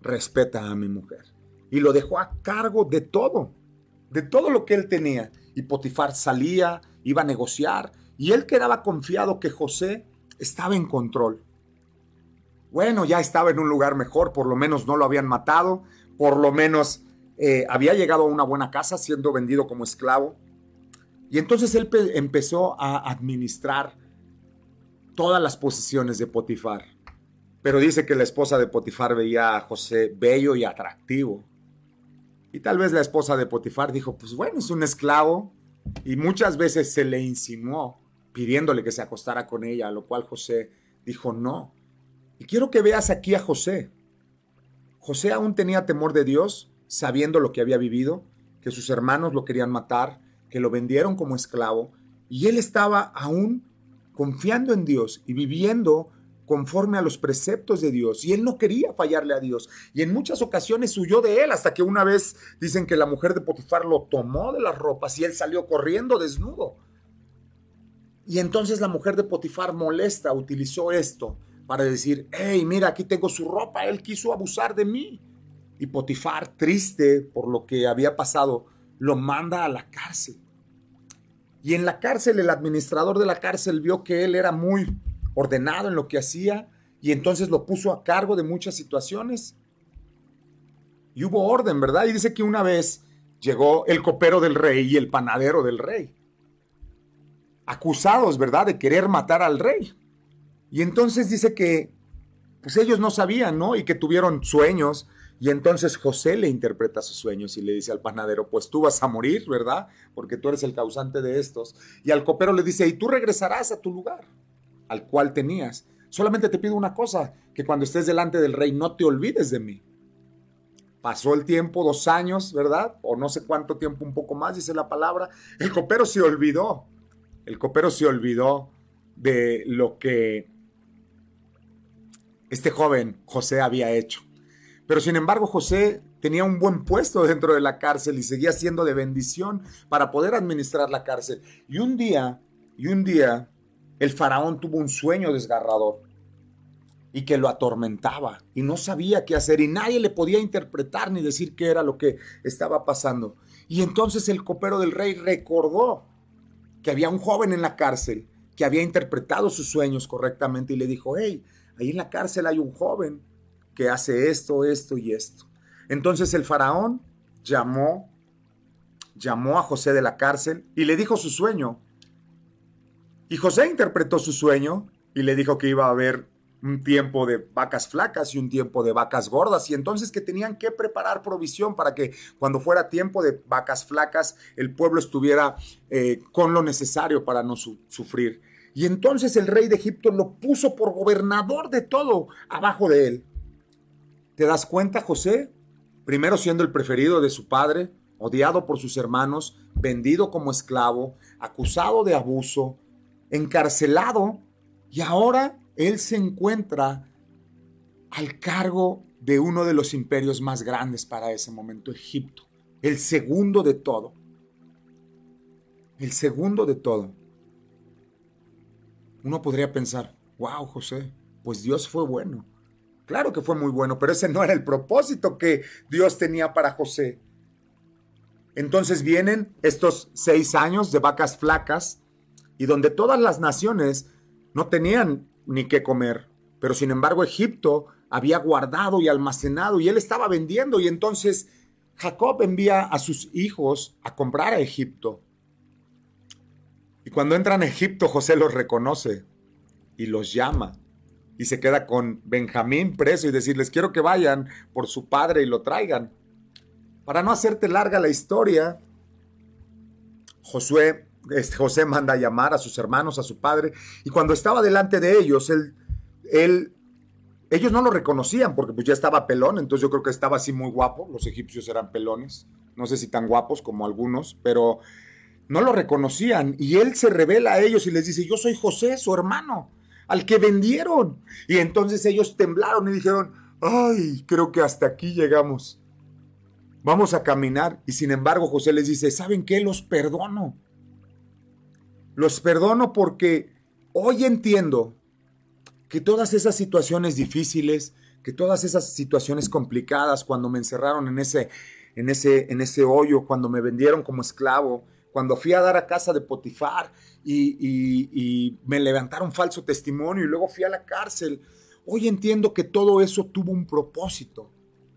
respeta a mi mujer. Y lo dejó a cargo de todo, de todo lo que él tenía. Y Potifar salía, iba a negociar y él quedaba confiado que José estaba en control. Bueno, ya estaba en un lugar mejor, por lo menos no lo habían matado, por lo menos eh, había llegado a una buena casa siendo vendido como esclavo. Y entonces él empezó a administrar todas las posesiones de Potifar. Pero dice que la esposa de Potifar veía a José bello y atractivo. Y tal vez la esposa de Potifar dijo, pues bueno, es un esclavo. Y muchas veces se le insinuó pidiéndole que se acostara con ella, a lo cual José dijo no. Y quiero que veas aquí a José. José aún tenía temor de Dios, sabiendo lo que había vivido, que sus hermanos lo querían matar, que lo vendieron como esclavo, y él estaba aún confiando en Dios y viviendo conforme a los preceptos de Dios. Y él no quería fallarle a Dios. Y en muchas ocasiones huyó de él, hasta que una vez dicen que la mujer de Potifar lo tomó de las ropas y él salió corriendo desnudo. Y entonces la mujer de Potifar molesta utilizó esto para decir, hey, mira, aquí tengo su ropa, él quiso abusar de mí. Y Potifar, triste por lo que había pasado, lo manda a la cárcel. Y en la cárcel, el administrador de la cárcel vio que él era muy ordenado en lo que hacía y entonces lo puso a cargo de muchas situaciones. Y hubo orden, ¿verdad? Y dice que una vez llegó el copero del rey y el panadero del rey acusados, ¿verdad?, de querer matar al rey. Y entonces dice que, pues ellos no sabían, ¿no? Y que tuvieron sueños. Y entonces José le interpreta sus sueños y le dice al panadero, pues tú vas a morir, ¿verdad? Porque tú eres el causante de estos. Y al copero le dice, y tú regresarás a tu lugar, al cual tenías. Solamente te pido una cosa, que cuando estés delante del rey no te olvides de mí. Pasó el tiempo, dos años, ¿verdad? O no sé cuánto tiempo, un poco más, dice la palabra. El copero se olvidó el copero se olvidó de lo que este joven José había hecho. Pero sin embargo José tenía un buen puesto dentro de la cárcel y seguía siendo de bendición para poder administrar la cárcel. Y un día, y un día, el faraón tuvo un sueño desgarrador y que lo atormentaba y no sabía qué hacer y nadie le podía interpretar ni decir qué era lo que estaba pasando. Y entonces el copero del rey recordó que había un joven en la cárcel que había interpretado sus sueños correctamente y le dijo, hey, ahí en la cárcel hay un joven que hace esto, esto y esto. Entonces el faraón llamó, llamó a José de la cárcel y le dijo su sueño. Y José interpretó su sueño y le dijo que iba a haber un tiempo de vacas flacas y un tiempo de vacas gordas, y entonces que tenían que preparar provisión para que cuando fuera tiempo de vacas flacas el pueblo estuviera eh, con lo necesario para no sufrir. Y entonces el rey de Egipto lo puso por gobernador de todo abajo de él. ¿Te das cuenta, José? Primero siendo el preferido de su padre, odiado por sus hermanos, vendido como esclavo, acusado de abuso, encarcelado, y ahora él se encuentra al cargo de uno de los imperios más grandes para ese momento, Egipto, el segundo de todo. El segundo de todo. Uno podría pensar, wow, José, pues Dios fue bueno. Claro que fue muy bueno, pero ese no era el propósito que Dios tenía para José. Entonces vienen estos seis años de vacas flacas y donde todas las naciones no tenían ni qué comer. Pero sin embargo Egipto había guardado y almacenado y él estaba vendiendo y entonces Jacob envía a sus hijos a comprar a Egipto. Y cuando entran a Egipto José los reconoce y los llama y se queda con Benjamín preso y decirles quiero que vayan por su padre y lo traigan. Para no hacerte larga la historia, Josué este, José manda a llamar a sus hermanos, a su padre, y cuando estaba delante de ellos, él, ellos no lo reconocían porque pues ya estaba pelón, entonces yo creo que estaba así muy guapo, los egipcios eran pelones, no sé si tan guapos como algunos, pero no lo reconocían y él se revela a ellos y les dice, yo soy José, su hermano, al que vendieron. Y entonces ellos temblaron y dijeron, ay, creo que hasta aquí llegamos. Vamos a caminar. Y sin embargo José les dice, ¿saben qué? Los perdono. Los perdono porque hoy entiendo que todas esas situaciones difíciles, que todas esas situaciones complicadas, cuando me encerraron en ese, en ese, en ese hoyo, cuando me vendieron como esclavo, cuando fui a dar a casa de Potifar y, y, me levantaron falso testimonio y luego fui a la cárcel, hoy entiendo que todo eso tuvo un propósito.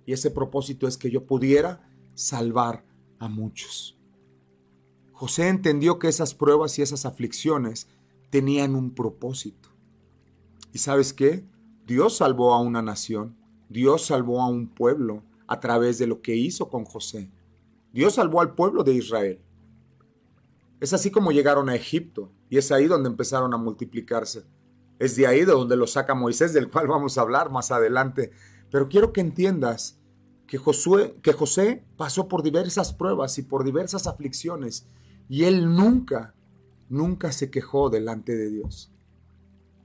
Y ese propósito es que yo pudiera salvar a muchos. José entendió que esas pruebas y esas aflicciones tenían un propósito. ¿Y sabes qué? Dios salvó a una nación, Dios salvó a un pueblo a través de lo que hizo con José. Dios salvó al pueblo de Israel. Es así como llegaron a Egipto y es ahí donde empezaron a multiplicarse. Es de ahí de donde lo saca Moisés, del cual vamos a hablar más adelante. Pero quiero que entiendas que, Josué, que José pasó por diversas pruebas y por diversas aflicciones y él nunca, nunca se quejó delante de Dios.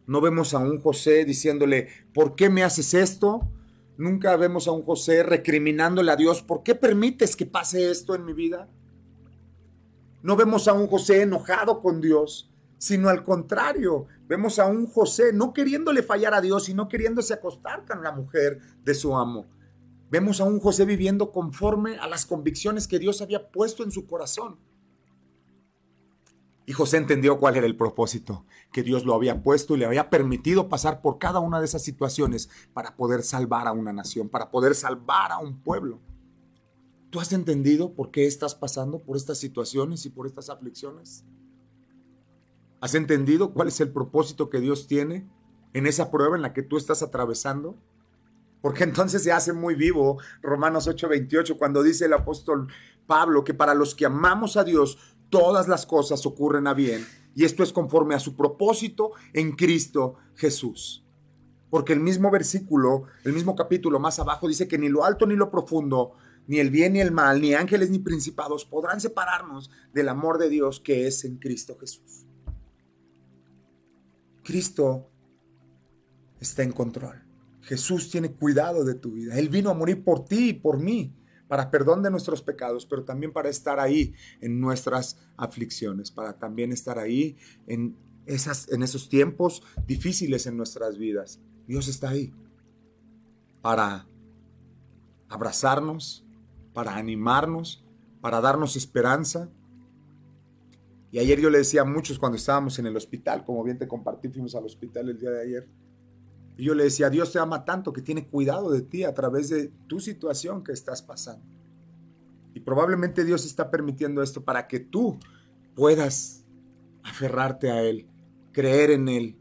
No vemos a un José diciéndole, ¿por qué me haces esto? Nunca vemos a un José recriminándole a Dios, ¿por qué permites que pase esto en mi vida? No vemos a un José enojado con Dios, sino al contrario, vemos a un José no queriéndole fallar a Dios y no queriéndose acostar con la mujer de su amo. Vemos a un José viviendo conforme a las convicciones que Dios había puesto en su corazón. Y José entendió cuál era el propósito, que Dios lo había puesto y le había permitido pasar por cada una de esas situaciones para poder salvar a una nación, para poder salvar a un pueblo. ¿Tú has entendido por qué estás pasando por estas situaciones y por estas aflicciones? ¿Has entendido cuál es el propósito que Dios tiene en esa prueba en la que tú estás atravesando? Porque entonces se hace muy vivo Romanos 8:28 cuando dice el apóstol Pablo que para los que amamos a Dios todas las cosas ocurren a bien. Y esto es conforme a su propósito en Cristo Jesús. Porque el mismo versículo, el mismo capítulo más abajo dice que ni lo alto ni lo profundo, ni el bien ni el mal, ni ángeles ni principados podrán separarnos del amor de Dios que es en Cristo Jesús. Cristo está en control. Jesús tiene cuidado de tu vida. Él vino a morir por ti y por mí para perdón de nuestros pecados, pero también para estar ahí en nuestras aflicciones, para también estar ahí en, esas, en esos tiempos difíciles en nuestras vidas. Dios está ahí para abrazarnos, para animarnos, para darnos esperanza. Y ayer yo le decía a muchos cuando estábamos en el hospital, como bien te compartí, fuimos al hospital el día de ayer, y yo le decía, Dios te ama tanto que tiene cuidado de ti a través de tu situación que estás pasando. Y probablemente Dios está permitiendo esto para que tú puedas aferrarte a Él, creer en Él.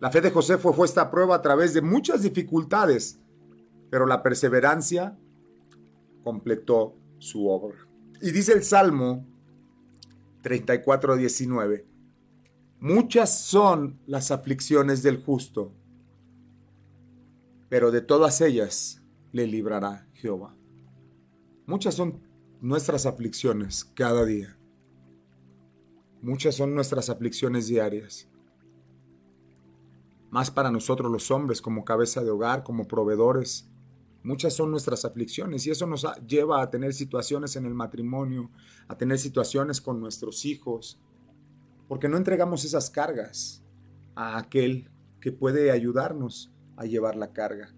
La fe de José fue puesta a prueba a través de muchas dificultades, pero la perseverancia completó su obra. Y dice el Salmo 34, 19, Muchas son las aflicciones del justo, pero de todas ellas le librará Jehová. Muchas son nuestras aflicciones cada día. Muchas son nuestras aflicciones diarias. Más para nosotros los hombres como cabeza de hogar, como proveedores. Muchas son nuestras aflicciones y eso nos lleva a tener situaciones en el matrimonio, a tener situaciones con nuestros hijos, porque no entregamos esas cargas a aquel que puede ayudarnos a llevar la carga.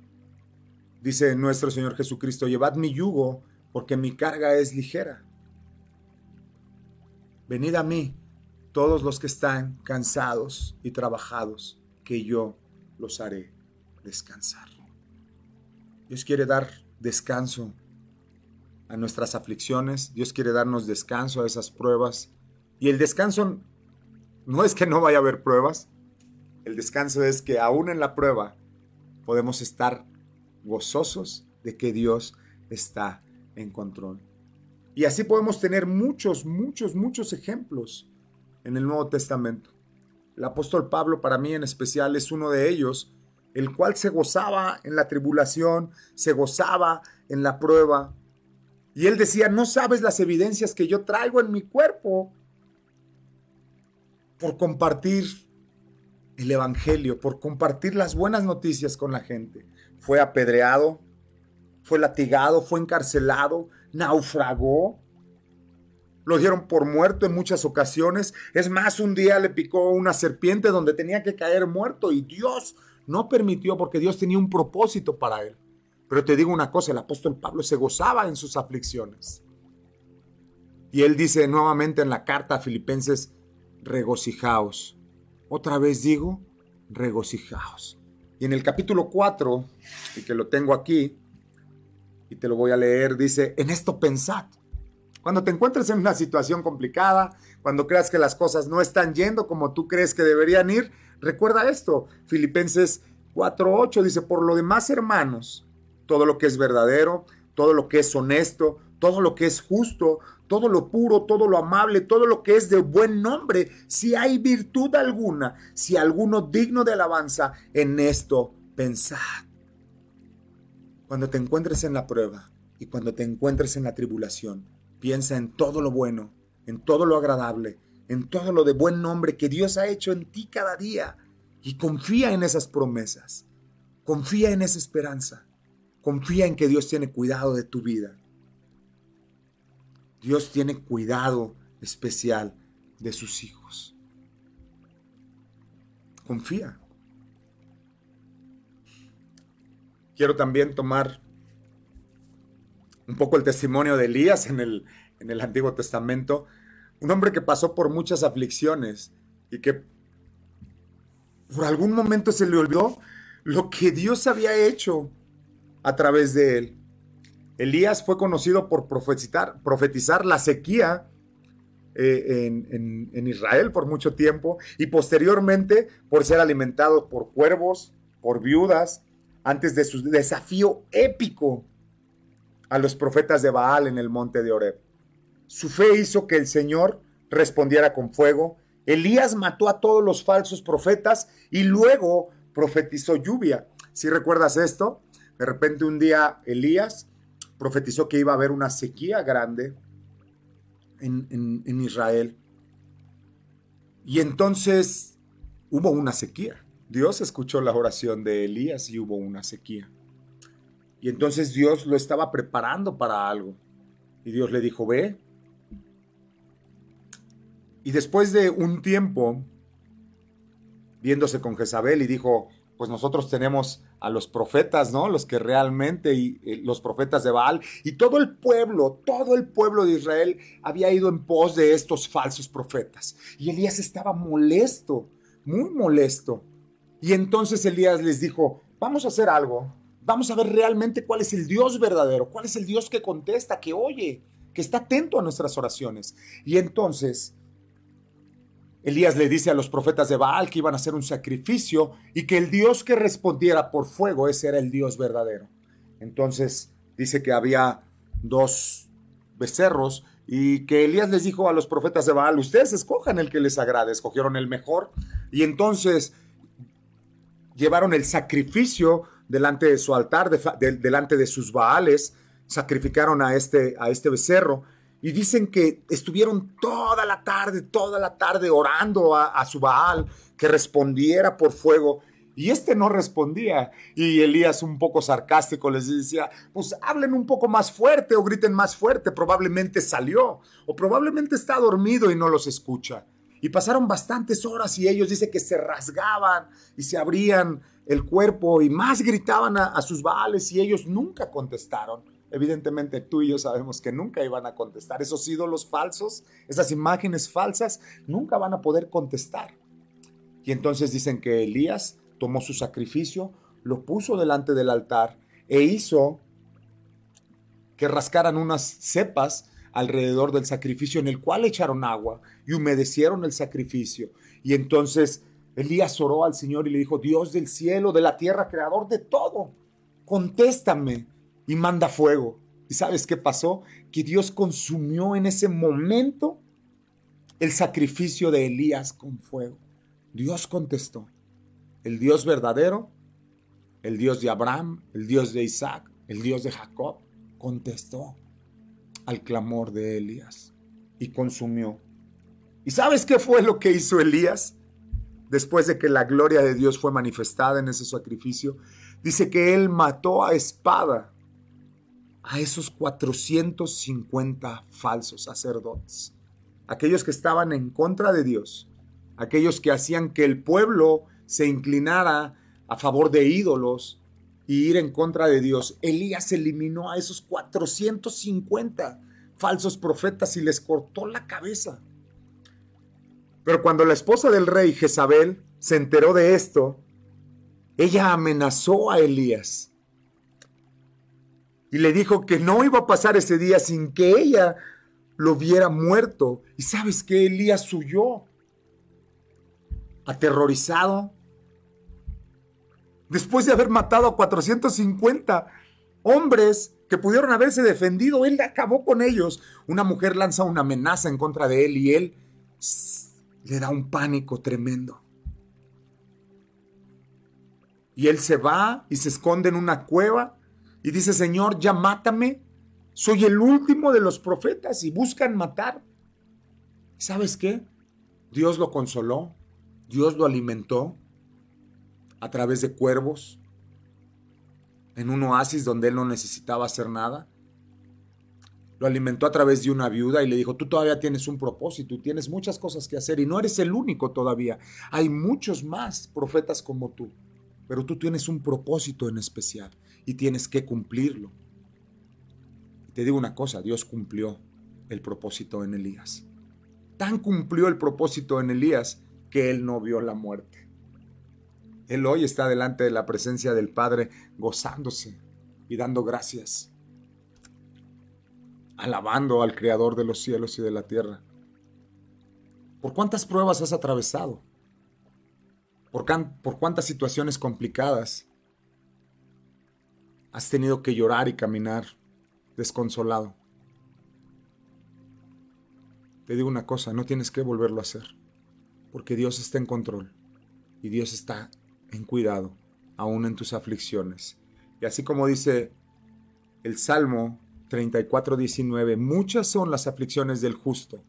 Dice nuestro Señor Jesucristo, llevad mi yugo, porque mi carga es ligera. Venid a mí, todos los que están cansados y trabajados, que yo los haré descansar. Dios quiere dar descanso a nuestras aflicciones, Dios quiere darnos descanso a esas pruebas. Y el descanso no es que no vaya a haber pruebas, el descanso es que aún en la prueba podemos estar gozosos de que Dios está en control. Y así podemos tener muchos, muchos, muchos ejemplos en el Nuevo Testamento. El apóstol Pablo para mí en especial es uno de ellos, el cual se gozaba en la tribulación, se gozaba en la prueba. Y él decía, no sabes las evidencias que yo traigo en mi cuerpo por compartir el Evangelio, por compartir las buenas noticias con la gente. Fue apedreado, fue latigado, fue encarcelado, naufragó. Lo dieron por muerto en muchas ocasiones. Es más, un día le picó una serpiente donde tenía que caer muerto y Dios no permitió porque Dios tenía un propósito para él. Pero te digo una cosa, el apóstol Pablo se gozaba en sus aflicciones. Y él dice nuevamente en la carta a Filipenses, regocijaos. Otra vez digo, regocijaos. Y en el capítulo 4, y que lo tengo aquí, y te lo voy a leer, dice, en esto pensad. Cuando te encuentres en una situación complicada, cuando creas que las cosas no están yendo como tú crees que deberían ir, recuerda esto. Filipenses 4.8 dice, por lo demás, hermanos, todo lo que es verdadero, todo lo que es honesto, todo lo que es justo, todo lo puro, todo lo amable, todo lo que es de buen nombre, si hay virtud alguna, si alguno digno de alabanza, en esto pensad. Cuando te encuentres en la prueba y cuando te encuentres en la tribulación, piensa en todo lo bueno, en todo lo agradable, en todo lo de buen nombre que Dios ha hecho en ti cada día y confía en esas promesas, confía en esa esperanza, confía en que Dios tiene cuidado de tu vida Dios tiene cuidado especial de sus hijos. Confía. Quiero también tomar un poco el testimonio de Elías en el, en el Antiguo Testamento, un hombre que pasó por muchas aflicciones y que por algún momento se le olvidó lo que Dios había hecho a través de él. Elías fue conocido por profetizar, la sequía eh, en, Israel por mucho tiempo y posteriormente por ser alimentado por cuervos, por viudas, antes de su desafío épico a los profetas de Baal en el monte de Oreb. Su fe hizo que el Señor respondiera con fuego. Elías mató a todos los falsos profetas y luego profetizó lluvia. Si recuerdas esto, de repente un día Elías profetizó que iba a haber una sequía grande en, Israel. Y entonces hubo una sequía. Dios escuchó la oración de Elías y hubo una sequía. Y entonces Dios lo estaba preparando para algo. Y Dios le dijo, ve. Y después de un tiempo, viéndose con Jezabel, y dijo, pues nosotros tenemos a los profetas, ¿no? Los que realmente, y, los profetas de Baal, y todo el pueblo, todo el pueblo de Israel había ido en pos de estos falsos profetas. Y Elías estaba molesto, muy molesto. Y entonces Elías les dijo, vamos a hacer algo, vamos a ver realmente cuál es el Dios verdadero, cuál es el Dios que contesta, que oye, que está atento a nuestras oraciones. Y entonces Elías le dice a los profetas de Baal que iban a hacer un sacrificio y que el Dios que respondiera por fuego, ese era el Dios verdadero. Entonces dice que había dos becerros y que Elías les dijo a los profetas de Baal, ustedes escojan el que les agrade, escogieron el mejor y entonces llevaron el sacrificio delante de su altar, delante de sus Baales, sacrificaron a este, a este becerro y dicen que estuvieron toda la tarde, toda la tarde orando a, su Baal que respondiera por fuego. Y este no respondía. Y Elías, un poco sarcástico, les decía, pues hablen un poco más fuerte o griten más fuerte. Probablemente salió o probablemente está dormido y no los escucha. Y pasaron bastantes horas y ellos dicen que se rasgaban y se abrían el cuerpo y más gritaban a, a sus baales y ellos nunca contestaron. Evidentemente tú y yo sabemos que nunca iban a contestar. Esos ídolos falsos, esas imágenes falsas, nunca van a poder contestar. Y entonces dicen que Elías tomó su sacrificio, lo puso delante del altar e hizo que rascaran unas cepas alrededor del sacrificio en el cual echaron agua y humedecieron el sacrificio. Y entonces Elías oró al Señor y le dijo, Dios del cielo, de la tierra, creador de todo, contéstame y manda fuego. ¿Y sabes qué pasó? Que Dios consumió en ese momento el sacrificio de Elías con fuego. Dios contestó. El Dios verdadero, el Dios de Abraham, el Dios de Isaac, el Dios de Jacob, contestó. al clamor de Elías y consumió. ¿Y sabes qué fue lo que hizo Elías? Después de que la gloria de Dios fue manifestada en ese sacrificio, dice que él mató a espada a esos 450 falsos sacerdotes, aquellos que estaban en contra de Dios, aquellos que hacían que el pueblo se inclinara a favor de ídolos y ir en contra de Dios. Elías eliminó a esos 450 falsos profetas y les cortó la cabeza. Pero cuando la esposa del rey Jezabel se enteró de esto, ella amenazó a Elías y le dijo que no iba a pasar ese día sin que ella lo viera muerto. Y sabes que Elías huyó, aterrorizado, después de haber matado a 450 hombres que pudieron haberse defendido, él acabó con ellos. Una mujer lanza una amenaza en contra de él y él le da un pánico tremendo. Y él se va y se esconde en una cueva y dice, Señor, ya mátame. Soy el último de los profetas y buscan matar. ¿Sabes qué? Dios lo consoló, Dios lo alimentó a través de cuervos, en un oasis donde él no necesitaba hacer nada. Lo alimentó a través de una viuda y le dijo, tú todavía tienes un propósito, tienes muchas cosas que hacer y no eres el único todavía. Hay muchos más profetas como tú, pero tú tienes un propósito en especial y tienes que cumplirlo. te digo una cosa, Dios cumplió el propósito en Elías. Tan cumplió el propósito en Elías que él no vio la muerte. Él hoy está delante de la presencia del Padre gozándose y dando gracias, alabando al Creador de los cielos y de la tierra. ¿Por cuántas pruebas has atravesado? ¿Por, por cuántas situaciones complicadas has tenido que llorar y caminar desconsolado. Te digo una cosa, no tienes que volverlo a hacer, porque Dios está en control y Dios está en cuidado, aún en tus aflicciones. Y así como dice el Salmo 34, 19, muchas son las aflicciones del justo,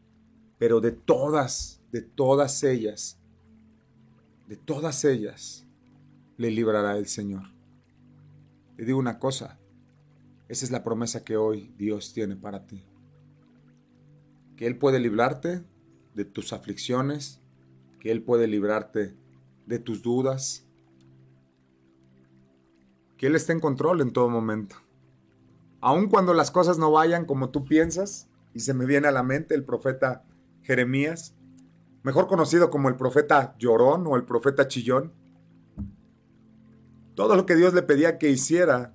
pero de todas, de todas ellas, de todas ellas, le librará el Señor. Te digo una cosa, esa es la promesa que hoy Dios tiene para ti. Que Él puede librarte de tus aflicciones, que Él puede librarte de tus dudas, que Él está en control en todo momento. Aun cuando las cosas no vayan como tú piensas, y se me viene a la mente el profeta Jeremías, mejor conocido como el profeta llorón o el profeta chillón, todo lo que Dios le pedía que hiciera,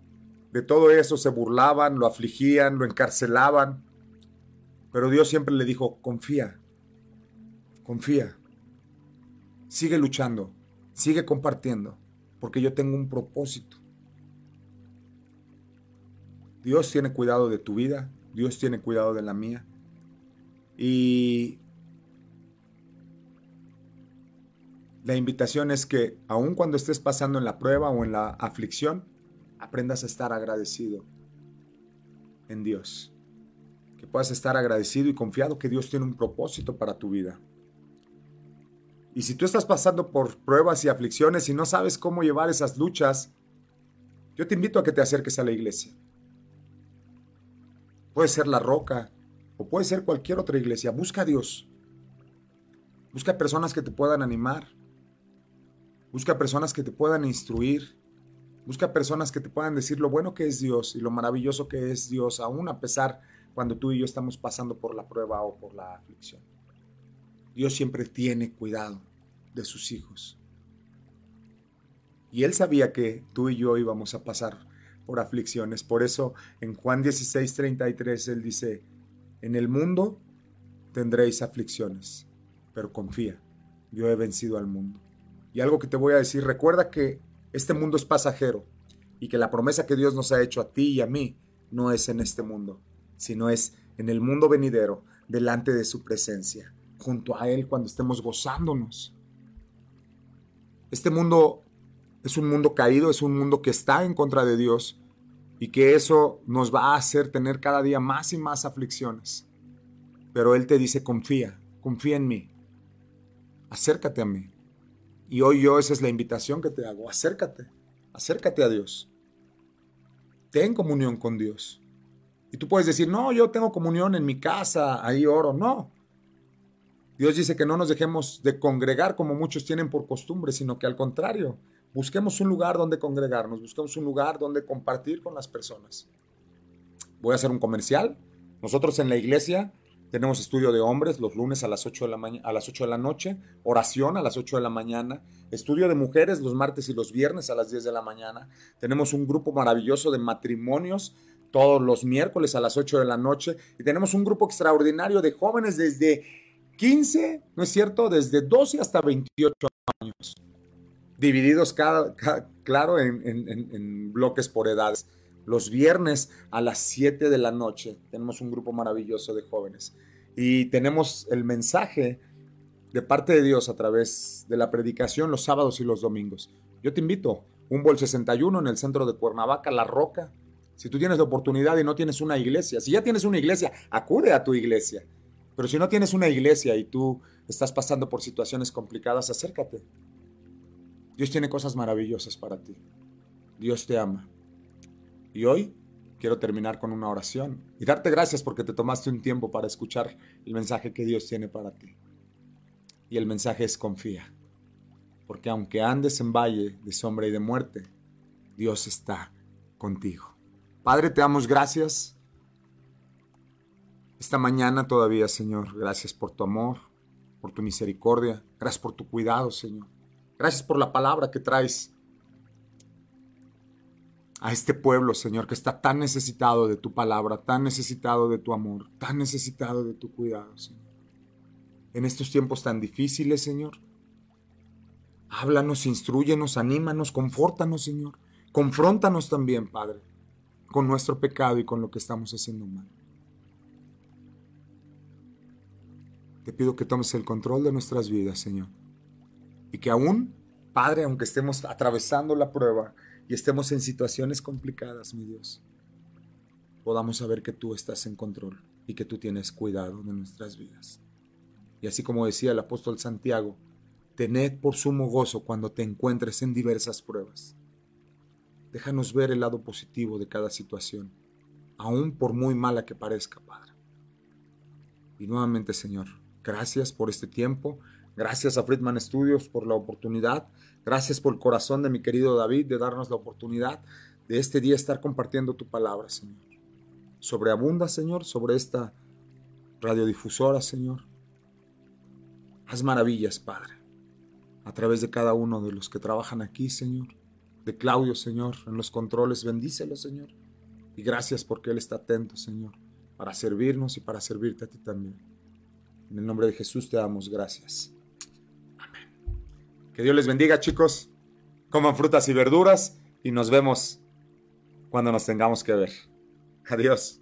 de todo eso se burlaban, lo afligían, lo encarcelaban. Pero Dios siempre le dijo, confía, confía, sigue luchando, sigue compartiendo, porque yo tengo un propósito. Dios tiene cuidado de tu vida, Dios tiene cuidado de la mía. Y La invitación es que aun cuando estés pasando en la prueba o en la aflicción, aprendas a estar agradecido en Dios. Que puedas estar agradecido y confiado que Dios tiene un propósito para tu vida. Y si tú estás pasando por pruebas y aflicciones y no sabes cómo llevar esas luchas, yo te invito a que te acerques a la iglesia. Puede ser la roca o puede ser cualquier otra iglesia. Busca a Dios. Busca personas que te puedan animar. Busca personas que te puedan instruir. Busca personas que te puedan decir lo bueno que es Dios y lo maravilloso que es Dios, aún a pesar cuando tú y yo estamos pasando por la prueba o por la aflicción. Dios siempre tiene cuidado de sus hijos. Y Él sabía que tú y yo íbamos a pasar por aflicciones. Por eso en Juan 16, 33 Él dice, en el mundo tendréis aflicciones, pero confía, yo he vencido al mundo. Y algo que te voy a decir, recuerda que este mundo es pasajero y que la promesa que Dios nos ha hecho a ti y a mí no es en este mundo, sino es en el mundo venidero, delante de su presencia, junto a Él cuando estemos gozándonos. Este mundo es un mundo caído, es un mundo que está en contra de Dios y que eso nos va a hacer tener cada día más y más aflicciones. Pero Él te dice, confía, confía en mí, acércate a mí. Y hoy yo esa es la invitación que te hago, acércate, acércate a Dios. Ten comunión con Dios. Y tú puedes decir, no, yo tengo comunión en mi casa, ahí oro. No. Dios dice que no nos dejemos de congregar como muchos tienen por costumbre, sino que al contrario, Busquemos un lugar donde congregarnos, busquemos un lugar donde compartir con las personas. Voy a hacer un comercial. Nosotros en la iglesia tenemos estudio de hombres los lunes a las 8 de la, a las 8 de la noche, oración a las 8 de la mañana, estudio de mujeres los martes y los viernes a las 10 de la mañana. Tenemos un grupo maravilloso de matrimonios todos los miércoles a las 8 de la noche y tenemos un grupo extraordinario de jóvenes desde 15, ¿no es cierto? Desde 12 hasta 28 años divididos cada, claro en, bloques por edades. Los viernes a las 7 de la noche tenemos un grupo maravilloso de jóvenes y tenemos el mensaje de parte de Dios a través de la predicación los sábados y los domingos. Yo te invito, un bol 61 en el centro de Cuernavaca, La Roca. Si tú tienes la oportunidad y no tienes una iglesia, si ya tienes una iglesia, acude a tu iglesia. Pero si no tienes una iglesia y tú estás pasando por situaciones complicadas, acércate. Dios tiene cosas maravillosas para ti. Dios te ama. Y hoy quiero terminar con una oración y darte gracias porque te tomaste un tiempo para escuchar el mensaje que Dios tiene para ti. Y el mensaje es confía. Porque aunque andes en valle de sombra y de muerte, Dios está contigo. Padre, te damos gracias. Esta mañana todavía, Señor, gracias por tu amor, por tu misericordia, gracias por tu cuidado, Señor. Gracias por la palabra que traes a este pueblo, Señor, que está tan necesitado de tu palabra, tan necesitado de tu amor, tan necesitado de tu cuidado, Señor. En estos tiempos tan difíciles, Señor, háblanos, instruyenos, anímanos, confórtanos, Señor. Confróntanos también, Padre, con nuestro pecado y con lo que estamos haciendo mal. Te pido que tomes el control de nuestras vidas, Señor y que aún, Padre, aunque estemos atravesando la prueba y estemos en situaciones complicadas, mi Dios, podamos saber que tú estás en control y que tú tienes cuidado de nuestras vidas. Y así como decía el apóstol Santiago, tened por sumo gozo cuando te encuentres en diversas pruebas. Déjanos ver el lado positivo de cada situación, aun por muy mala que parezca, Padre. Y nuevamente, Señor, gracias por este tiempo, Gracias a Friedman Studios por la oportunidad. Gracias por el corazón de mi querido David de darnos la oportunidad de este día estar compartiendo tu palabra, Señor. Sobreabunda, Señor, sobre esta radiodifusora, Señor. Haz maravillas, Padre, a través de cada uno de los que trabajan aquí, Señor. De Claudio, Señor, en los controles, bendícelo, Señor. Y gracias porque Él está atento, Señor, para servirnos y para servirte a ti también. En el nombre de Jesús te damos gracias. Dios les bendiga, chicos. Coman frutas y verduras y nos vemos cuando nos tengamos que ver. Adiós.